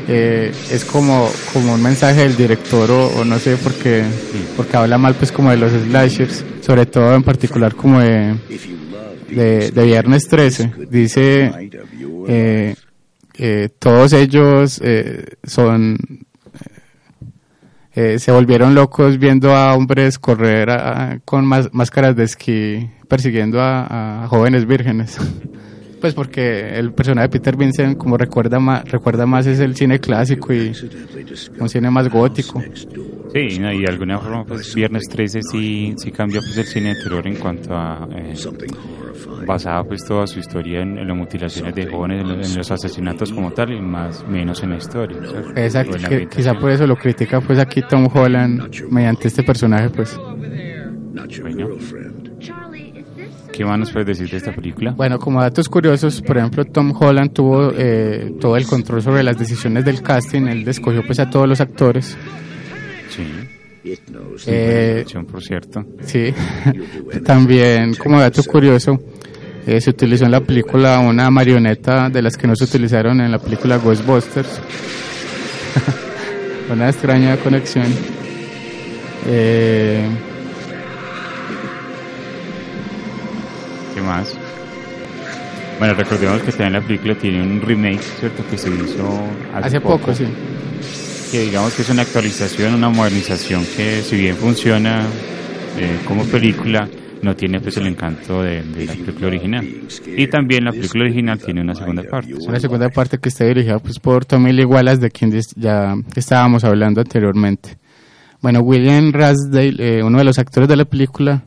eh, es como, como un mensaje del director o, o no sé, porque, porque habla mal pues como de los slashers, sobre todo en particular como de, de, de Viernes 13. Dice, eh, eh, todos ellos son eh, se volvieron locos viendo a hombres correr con más, máscaras de esquí persiguiendo a, jóvenes vírgenes. Pues pues porque el personaje de Peter Vincent, como recuerda más, recuerda más es el cine clásico y un cine más gótico. Sí, no, y de alguna forma, pues Viernes 13 sí, sí cambió pues, el cine de terror en cuanto a. Eh, basaba pues toda su historia en, en las mutilaciones de jóvenes, en, los- en los asesinatos como tal, y más menos en la historia. ¿cierto? Exacto, que quizá por eso lo critica pues aquí Tom Holland mediante este personaje pues. Bueno. ¿Qué más nos puedes decir de esta película? Bueno, como datos curiosos, por ejemplo, Tom Holland tuvo eh, todo el control sobre las decisiones del casting, él escogió pues a todos los actores. Sí. Eh, por cierto. Sí, también como dato curioso, eh, se utilizó en la película una marioneta de las que no se utilizaron en la película Ghostbusters. una extraña conexión. Eh, ¿Qué más? Bueno, recordemos que también la película tiene un remake, ¿cierto? Que se hizo hace, hace poco, sí. Que digamos que es una actualización, una modernización que si bien funciona eh, como película, no tiene pues el encanto de, de la película original. Y también la película original tiene una segunda parte. Una segunda parte que está dirigida pues, por Tommy Lee Wallace, de quien ya estábamos hablando anteriormente. Bueno, William Rasdale, eh, uno de los actores de la película,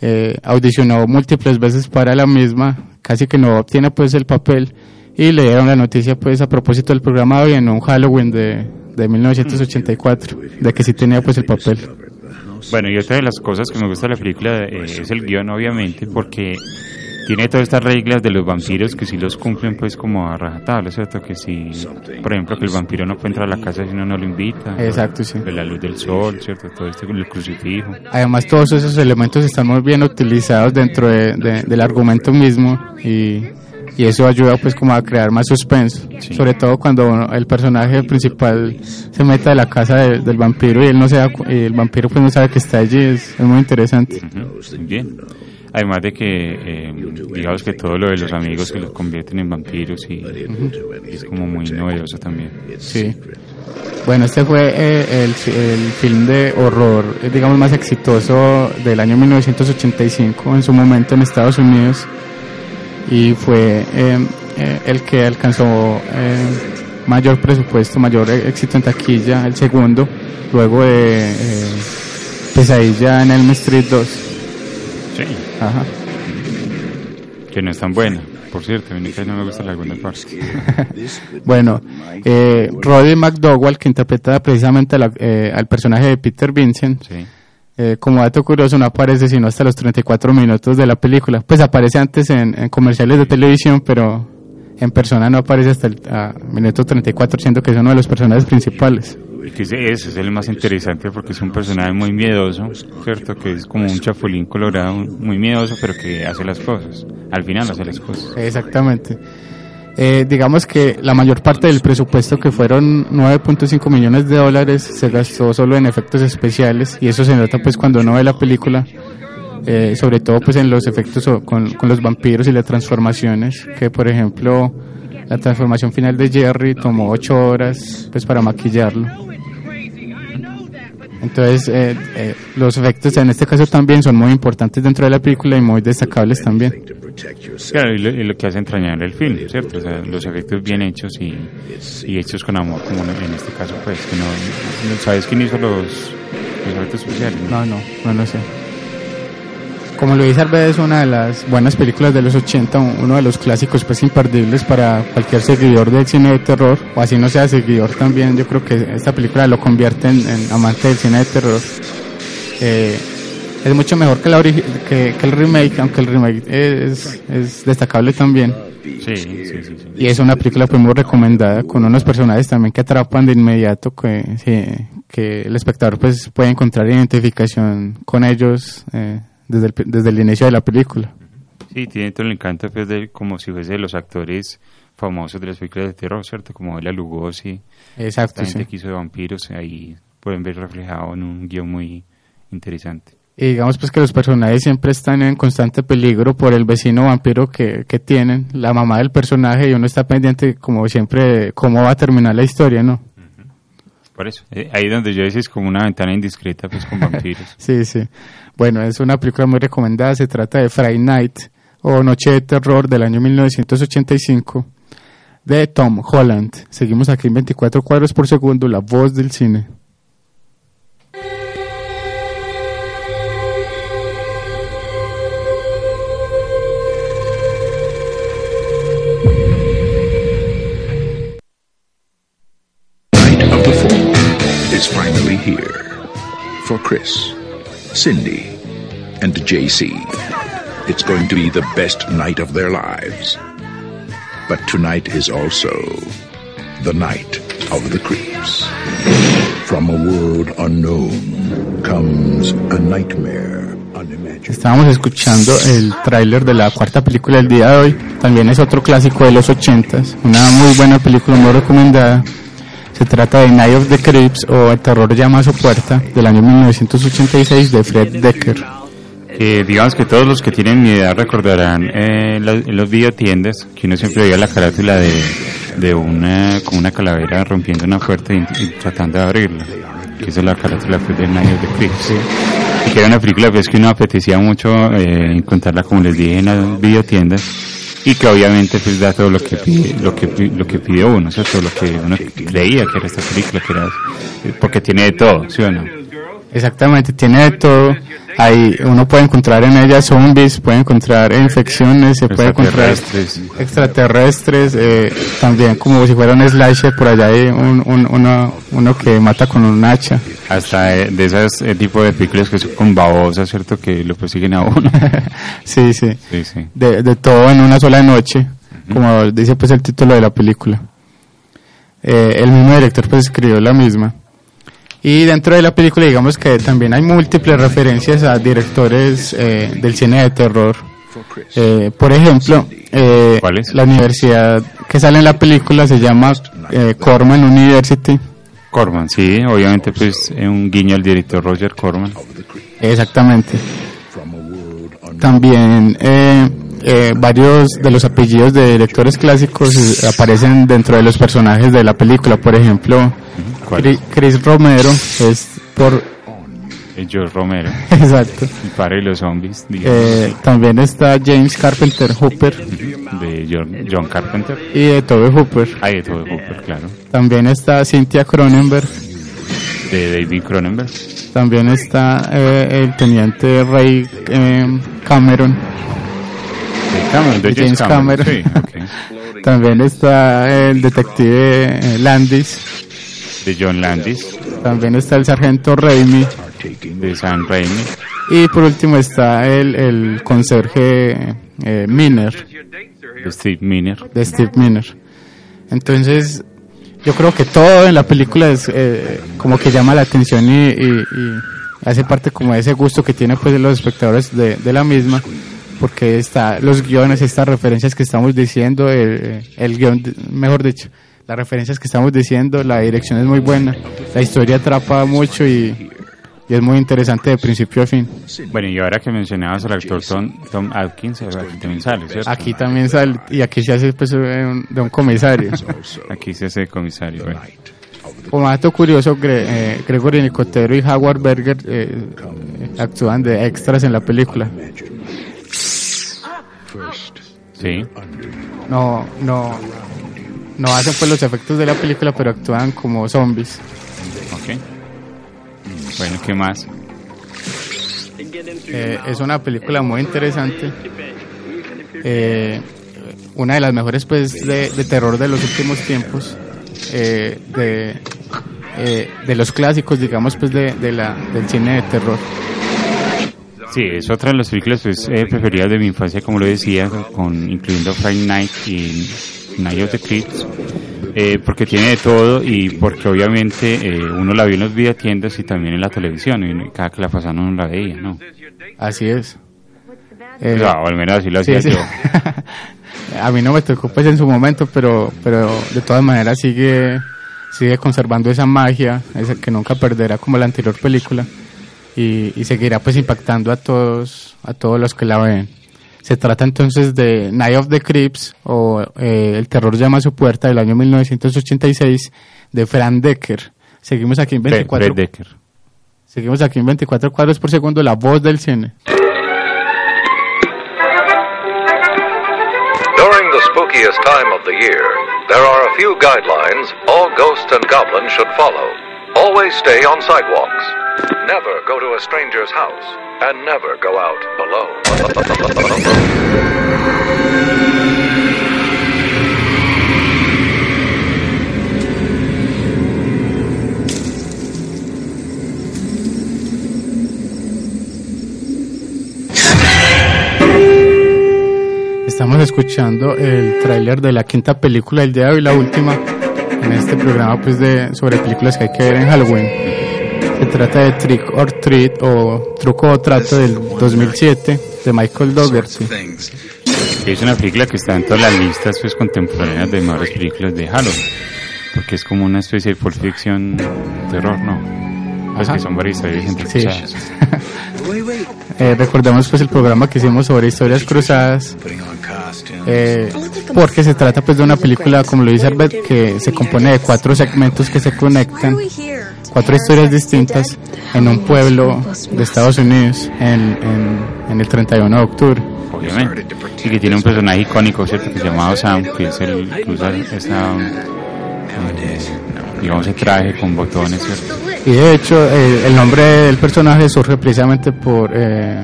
eh, audicionó múltiples veces para la misma, casi que no obtiene pues el papel y le dieron la noticia pues a propósito del programa de hoy en un Halloween de, de 1984, de que sí tenía pues el papel. Bueno, y otra de las cosas que me gusta de la película eh, es el guion, obviamente, porque tiene todas estas reglas de los vampiros que sí los cumplen pues como a rajatabla, ¿cierto? Que si, por ejemplo, que el vampiro no puede entrar a la casa si uno no lo invita. Exacto, sí. De la luz del sol, ¿cierto? Todo este, el crucifijo. Además todos esos elementos están muy bien utilizados dentro de- de- del argumento mismo y, y eso ayuda pues como a crear más suspenso, sobre todo cuando el personaje principal se mete a la casa de- del vampiro y él no se da y el vampiro pues no sabe que está allí, es, es muy interesante. Bien. Además de que, eh, digamos que todo lo de los amigos que los convierten en vampiros y, y es como muy novedoso también. Sí. Bueno, este fue eh, el, el film de horror, eh, digamos, más exitoso del año 1985 en su momento en Estados Unidos y fue eh, eh, el que alcanzó eh, mayor presupuesto, mayor eh, éxito en taquilla, el segundo, luego de eh, Pesadilla en Elm Street 2. Sí. Ajá. Que no es tan buena, por cierto, a mí no me gusta la segunda parte. Bueno, eh, Roddy McDowell, que interpreta precisamente la- eh, al personaje de Peter Vincent, eh, como dato curioso, no aparece sino hasta los 34 minutos de la película. Pues aparece antes en, en comerciales de televisión, pero en persona no aparece hasta el a minuto 34, siendo que es uno de los personajes principales. Que ese, ese es el más interesante porque es un personaje muy miedoso, ¿cierto? Que es como un chapulín colorado, muy miedoso, pero que hace las cosas. Al final hace las cosas. Exactamente. Eh, digamos que la mayor parte del presupuesto, que fueron 9.5 millones de dólares, se gastó solo en efectos especiales y eso se nota pues cuando uno ve la película, eh, sobre todo pues en los efectos con, con los vampiros y las transformaciones, que por ejemplo la transformación final de Jerry tomó 8 horas pues para maquillarlo. Entonces eh, eh, los efectos en este caso también son muy importantes dentro de la película y muy destacables también. Claro, y lo, y lo que hace entrañable el film, ¿cierto? O sea, los efectos bien hechos y, y hechos con amor, como en este caso, pues, que no, no- ¿sabes quién hizo los, los efectos especiales? No, no, no lo sé. Como Luis Arbed es una de las buenas películas de los 80, un- uno de los clásicos pues imperdibles para cualquier seguidor del cine de terror, o así no sea seguidor también, yo creo que esta película lo convierte en, en amante del cine de terror. Eh, es mucho mejor que, la que, que el remake, aunque el remake es, es destacable también. Sí, sí, sí. sí. Y es una película pues muy recomendada, con unos personajes también que atrapan de inmediato, que, sí, que el espectador pues puede encontrar identificación con ellos eh, desde, el, desde el inicio de la película. Sí, tiene todo el encanto, pues, de, como si fuese de los actores famosos de las películas de terror, ¿cierto? Como Bela Lugosi. Exacto, gente sí. que hizo de vampiros, ahí pueden ver reflejado en un guion muy interesante. Y digamos pues que los personajes siempre están en constante peligro por el vecino vampiro que, que tienen, la mamá del personaje, y uno está pendiente como siempre de cómo va a terminar la historia, ¿no? Por eso, eh, ahí donde yo es como una ventana indiscreta, pues, con vampiros. Sí, sí. Bueno, es una película muy recomendada. Se trata de Friday Night o Noche de Terror del año 1985 de Tom Holland. Seguimos aquí en 24 cuadros por segundo, la voz del cine. Finally here for Chris, Cindy, and JC. It's going to be the best night of their lives. But tonight is also the night of the creeps. From a world unknown comes a nightmare. Estábamos escuchando el tráiler de la cuarta película del día de hoy. También es otro clásico de los ochentas. Una muy buena película, muy recomendada. Se trata de Night of the Creeps o El terror llama a su puerta del año 1986 de Fred Decker. Que digamos que todos los que tienen mi edad recordarán eh, en los, en los videotiendas que uno siempre veía la carátula de, de una, con una calavera rompiendo una puerta y, y tratando de abrirla. Que esa es la carátula pues, de Night of the Creeps. Y que era una película pues, que uno apetecía mucho eh, encontrarla, como les dije, en las videotiendas. Y que obviamente pues da todo lo que pide, lo que, lo que pide uno, ¿cierto? Lo que uno creía que era esta película, que era, porque tiene de todo, ¿sí o no? Exactamente, tiene de todo. Ahí uno puede encontrar en ella zombies, puede encontrar infecciones, se puede encontrar Extraterrestres. eh, también como si fuera un slasher, por allá hay un, un- uno, uno que mata con un hacha. Hasta eh, de esas eh, tipo de películas que son con babosas, ¿cierto? Que lo persiguen a uno. sí, sí, Sí, sí. de, de todo en una sola noche, como dice pues el título de la película. Eh, el mismo director pues escribió la misma. Y dentro de la película digamos que también hay múltiples referencias a directores eh, del cine de terror. Eh, por ejemplo, eh, la universidad que sale en la película se llama eh, Corman University. Corman, sí, obviamente pues es un guiño al director Roger Corman. Exactamente. También eh, eh, varios de los apellidos de directores clásicos aparecen dentro de los personajes de la película. Por ejemplo, Chris, Chris Romero es por... George Romero. Exacto. Padre de los zombies. Eh, también está James Carpenter Hooper de John, John Carpenter. y de Tobe Hooper. Ah, de Tobe Hooper, claro. También está Cynthia Cronenberg. De David Cronenberg. También está eh, el teniente Ray eh, Cameron. De Cameron, de James James Cameron. Cameron. Sí, También está el detective eh, Landis. De John Landis. También está el sargento Raimi. De Sam Raimi. Y por último está el, el conserje eh, Miner. De Steve Miner. De Steve Miner. Entonces, yo creo que todo en la película es eh, como que llama la atención y, y- y hace parte como de ese gusto que tienen pues los espectadores de, de la misma porque está los guiones, estas referencias que estamos diciendo, el, el guion, mejor dicho, las referencias que estamos diciendo, la dirección es muy buena, la historia atrapa mucho y, y es muy interesante de principio a fin. Bueno, y ahora que mencionabas al actor Tom, Tom Atkins, eh, aquí también sale, ¿cierto? Aquí también sale, y aquí se hace pues de un, de un comisario. Aquí se hace comisario. bueno. Como dato curioso, Gre- eh, Gregory Nicotero y Howard Berger eh, actúan de extras en la película. Sí. No, no, no hacen pues los efectos de la película, pero actúan como zombies. Ok. Bueno, ¿qué más? Eh, es una película muy interesante. Eh, una de las mejores pues de, de terror de los últimos tiempos. eh, de, eh, de los clásicos, digamos, pues de, de la, del cine de terror. Sí, es otra de las películas pues, preferidas de mi infancia, como lo decía, con incluyendo Friday Night y Night of the Creeps, eh, porque tiene de todo y porque obviamente eh, uno la vio en los videotiendas y también en la televisión, y cada que la pasaban uno la veía, ¿no? Así es. Pues, ah, o al menos así lo hacía sí, sí. yo. A mí no me tocó pues en su momento, pero, pero de todas maneras sigue, sigue conservando esa magia, esa que nunca perderá como la anterior película y, y seguirá pues impactando a todos, a todos los que la ven. Se trata entonces de Night of the Creeps o eh, El terror llama a su puerta del año 1986 de Fran Decker. Seguimos aquí en Fred- 24 Fred Decker. Seguimos aquí en 24 cuadros por segundo, la voz del cine. the spookiest time of the year, there are a few guidelines all ghosts and goblins should follow. Always stay on sidewalks. Never go to a stranger's house. And never go out alone. Estamos escuchando el tráiler de la quinta película del día de hoy, la última, en este programa pues de sobre películas que hay que ver en Halloween. Se trata de Trick or Treat o Truco o Trato del 2007 de Michael Dougherty. Es una película que está en todas las listas pues contemporáneas de mejores películas de Halloween, porque es como una especie de Pulp Fiction terror, ¿no? Pues Ajá. que son varias historias Sí. entrelazadas. Eh, recordemos pues el programa que hicimos sobre historias cruzadas eh, porque se trata pues de una película como lo dice Albert que se compone de cuatro segmentos que se conectan cuatro historias distintas en un pueblo de Estados Unidos en, en, en el 31 de octubre obviamente. Y que tiene un personaje icónico, ¿cierto? Que se llamado Sam, que es el que usa esa, eh, digamos, ese traje con botones, ¿cierto? y de hecho eh, el nombre del personaje surge precisamente por eh,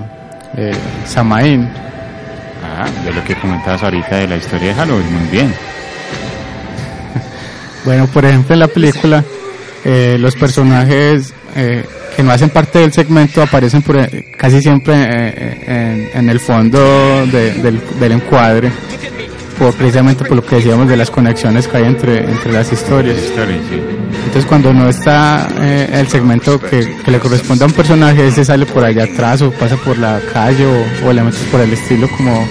eh, Samaín Ah, de lo que comentabas ahorita de la historia de Halloween, muy bien. Bueno, por ejemplo, en la película, eh, los personajes eh, que no hacen parte del segmento aparecen por, eh, casi siempre en, en el fondo de- del, del encuadre, por, precisamente por lo que decíamos de las conexiones que hay entre, entre las historias. Entonces, cuando no está eh, el segmento que, que le corresponde a un personaje, ese sale por allá atrás o pasa por la calle o, o elementos por el estilo, como,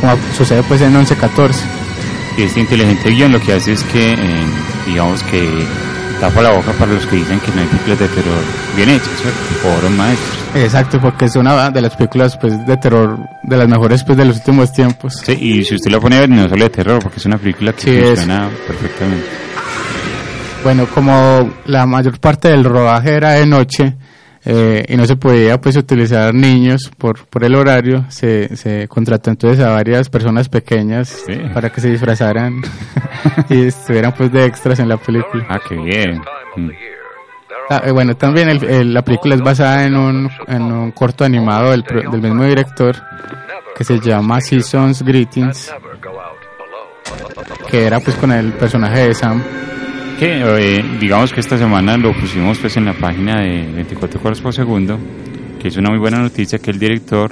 como sucede pues en 11-14. Y este inteligente guion lo que hace es que, eh, digamos que tapa la boca para los que dicen que no hay películas de terror bien hechas, ¿cierto? Por obras maestras. Exacto, porque es una de las películas pues de terror de las mejores pues de los últimos tiempos. Sí, y si usted lo pone a ver, no solo de terror, porque es una película que Sí, es. funciona perfectamente. Bueno, como la mayor parte del rodaje era de noche eh, y no se podía pues utilizar niños por, por el horario, se, se contrató entonces a varias personas pequeñas para que se disfrazaran y estuvieran pues de extras en la película. Ah, qué bien. Mm. Ah, eh, bueno, también el- el- la película es basada en un, en un corto animado del, del mismo director que se llama Seasons Greetings, que era pues con el personaje de Sam. Que eh, digamos que esta semana lo pusimos pues en la página de 24 cuadros por segundo, que es una muy buena noticia que el director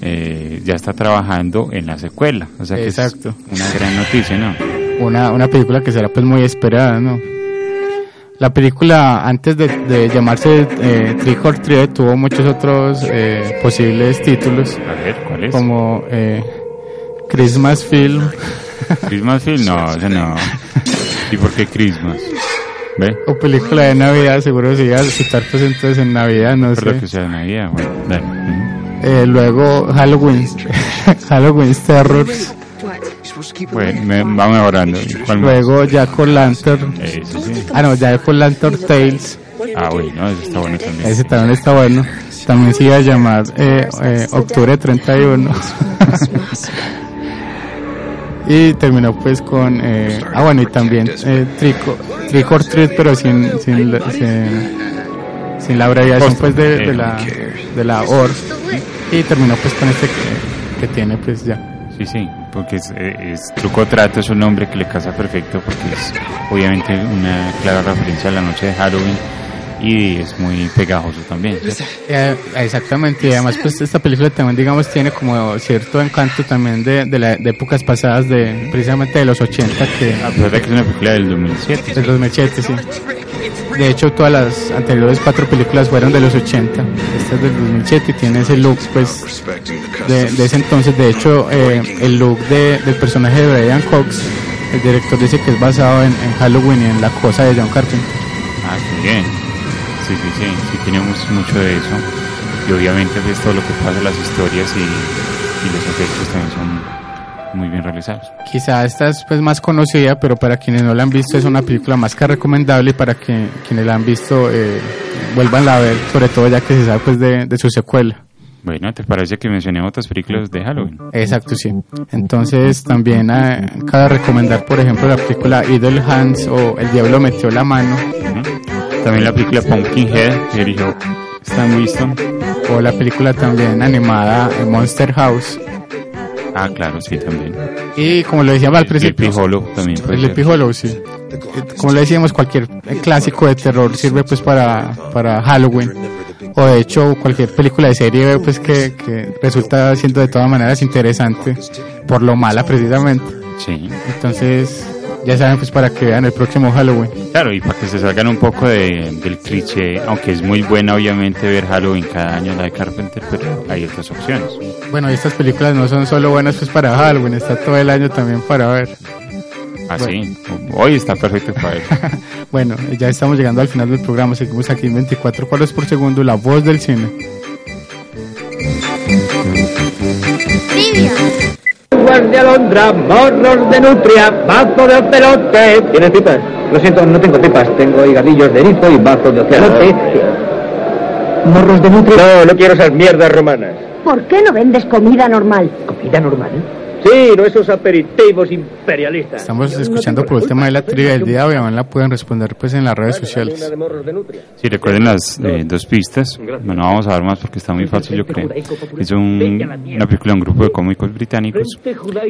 eh, ya está trabajando en la secuela. O sea que Exacto. es una gran noticia, ¿no? una, una película que será pues muy esperada, ¿no? La película antes de, de llamarse eh, Trick or tuvo muchos otros eh, posibles títulos. A ver, ¿cuál es? Como eh, Christmas Film. Christmas Film, no, ese no. ¿Y por qué Christmas? ¿Ve? O película de Navidad, seguro se iba a citar pues entonces en Navidad, no Perdón sé. que sea Navidad, bueno, dale. Eh, luego Halloween, Halloween Terrors. Bueno, me- va mejorando. ¿Y cuál más? Luego Jack o Lantern. Ese sí. Ah, no, Jack o Lantern Tales. Ah, bueno, ese está bueno también. Ese también está bueno. También se iba a llamar eh, eh, Octubre 31. y terminó pues con... eh, ah, bueno, y también eh, Trick, o- Trick or Treat, pero sin, sin, la- sin, sin la abreviación pues de, de la, de la OR. Y terminó pues con este que, que tiene pues ya. Sí, sí, porque es, eh, es truco o trato, es un nombre que le casa perfecto porque es obviamente una clara referencia a la noche de Halloween y es muy pegajoso también. ¿cierto? Eh, exactamente, y además pues esta película también digamos tiene como cierto encanto también de, de, la- de épocas pasadas de precisamente de los 80 que A pesar de que es una película del 2007. del 2007 sí de hecho todas las anteriores cuatro películas fueron de los 80 esta es del 2007 y tiene ese look pues de, de ese entonces de hecho eh, el look de, del personaje de Brian Cox el director dice que es basado en, en Halloween y en la cosa de John Carpenter Ah, qué bien. Sí, sí, sí, sí tenemos mucho de eso. Y obviamente pues todo lo que pasa, las historias y, y los efectos también son muy bien realizados. Quizá esta es pues más conocida, pero para quienes no la han visto es una película más que recomendable y para que quienes la han visto eh, vuelvan a ver, sobre todo ya que se sabe pues de, de su secuela. Bueno, ¿te parece que mencioné otras películas de Halloween? Exacto, sí. Entonces también eh, cabe recomendar, por ejemplo, la película Idle Hands o El Diablo metió la mano. También la película Pumpkinhead, que dirigió Stan Winston. O la película también animada eh, Monster House. Ah, claro, sí, también. Y como lo decíamos al principio. Sleepy Hollow también. ser. Hollow, sí. Como le decíamos, cualquier clásico de terror sirve pues para, para Halloween. O de hecho, cualquier película de serie pues que, que resulta siendo de todas maneras interesante por lo mala precisamente. Sí. Entonces, ya saben pues para que vean el próximo Halloween. Claro, y para que se salgan un poco de, del cliché, aunque es muy buena obviamente ver Halloween cada año la de Carpenter, pero hay otras opciones. Bueno, y estas películas no son solo buenas pues para Halloween, está todo el año también para ver. Ah, sí, hoy está perfecto para ver. Bueno, ya estamos llegando al final del programa, seguimos aquí en 24 cuadros por segundo, la voz del cine. De alondra, morros de nutria, bazo de ocelote. ¿Tienes pipas? Lo siento, no tengo pipas. Tengo higadillos de erizo y bazo de ocelote. ¿Morros de nutria? No, no quiero esas mierdas romanas. ¿Por qué no vendes comida normal? ¿Comida normal? Sí, no esos aperitivos imperialistas. Estamos escuchando por el tema de la trivia del día, obviamente la pueden responder pues en las redes sociales. Sí, recuerden las eh, dos pistas. Bueno, vamos a ver más porque está muy fácil, yo creo. Es un- una película de un grupo de cómicos británicos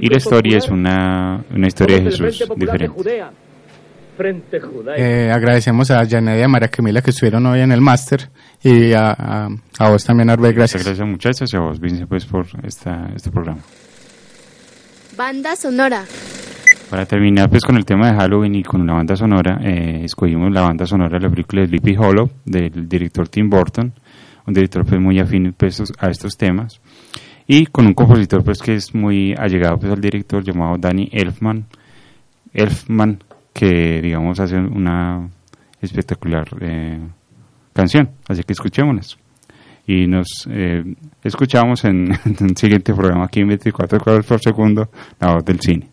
y la historia es una, una historia de Jesús diferente. Frente. Eh, agradecemos a Janet y a María Camila que estuvieron hoy en el máster y a, a, a vos también, Arbel, gracias. Gracias muchachos y a vos, Vince, pues, por esta, este programa. Banda sonora. Para terminar pues con el tema de Halloween y con una banda sonora, eh, escogimos la banda sonora de la película de Sleepy Hollow del director Tim Burton, un director pues muy afín pues, a estos temas. Y con un compositor pues que es muy allegado pues al director llamado Danny Elfman, Elfman que digamos hace una espectacular eh, canción, así que escuchémonos y nos eh, escuchamos en, el siguiente programa aquí en 24 cuadros por segundo, la voz del cine.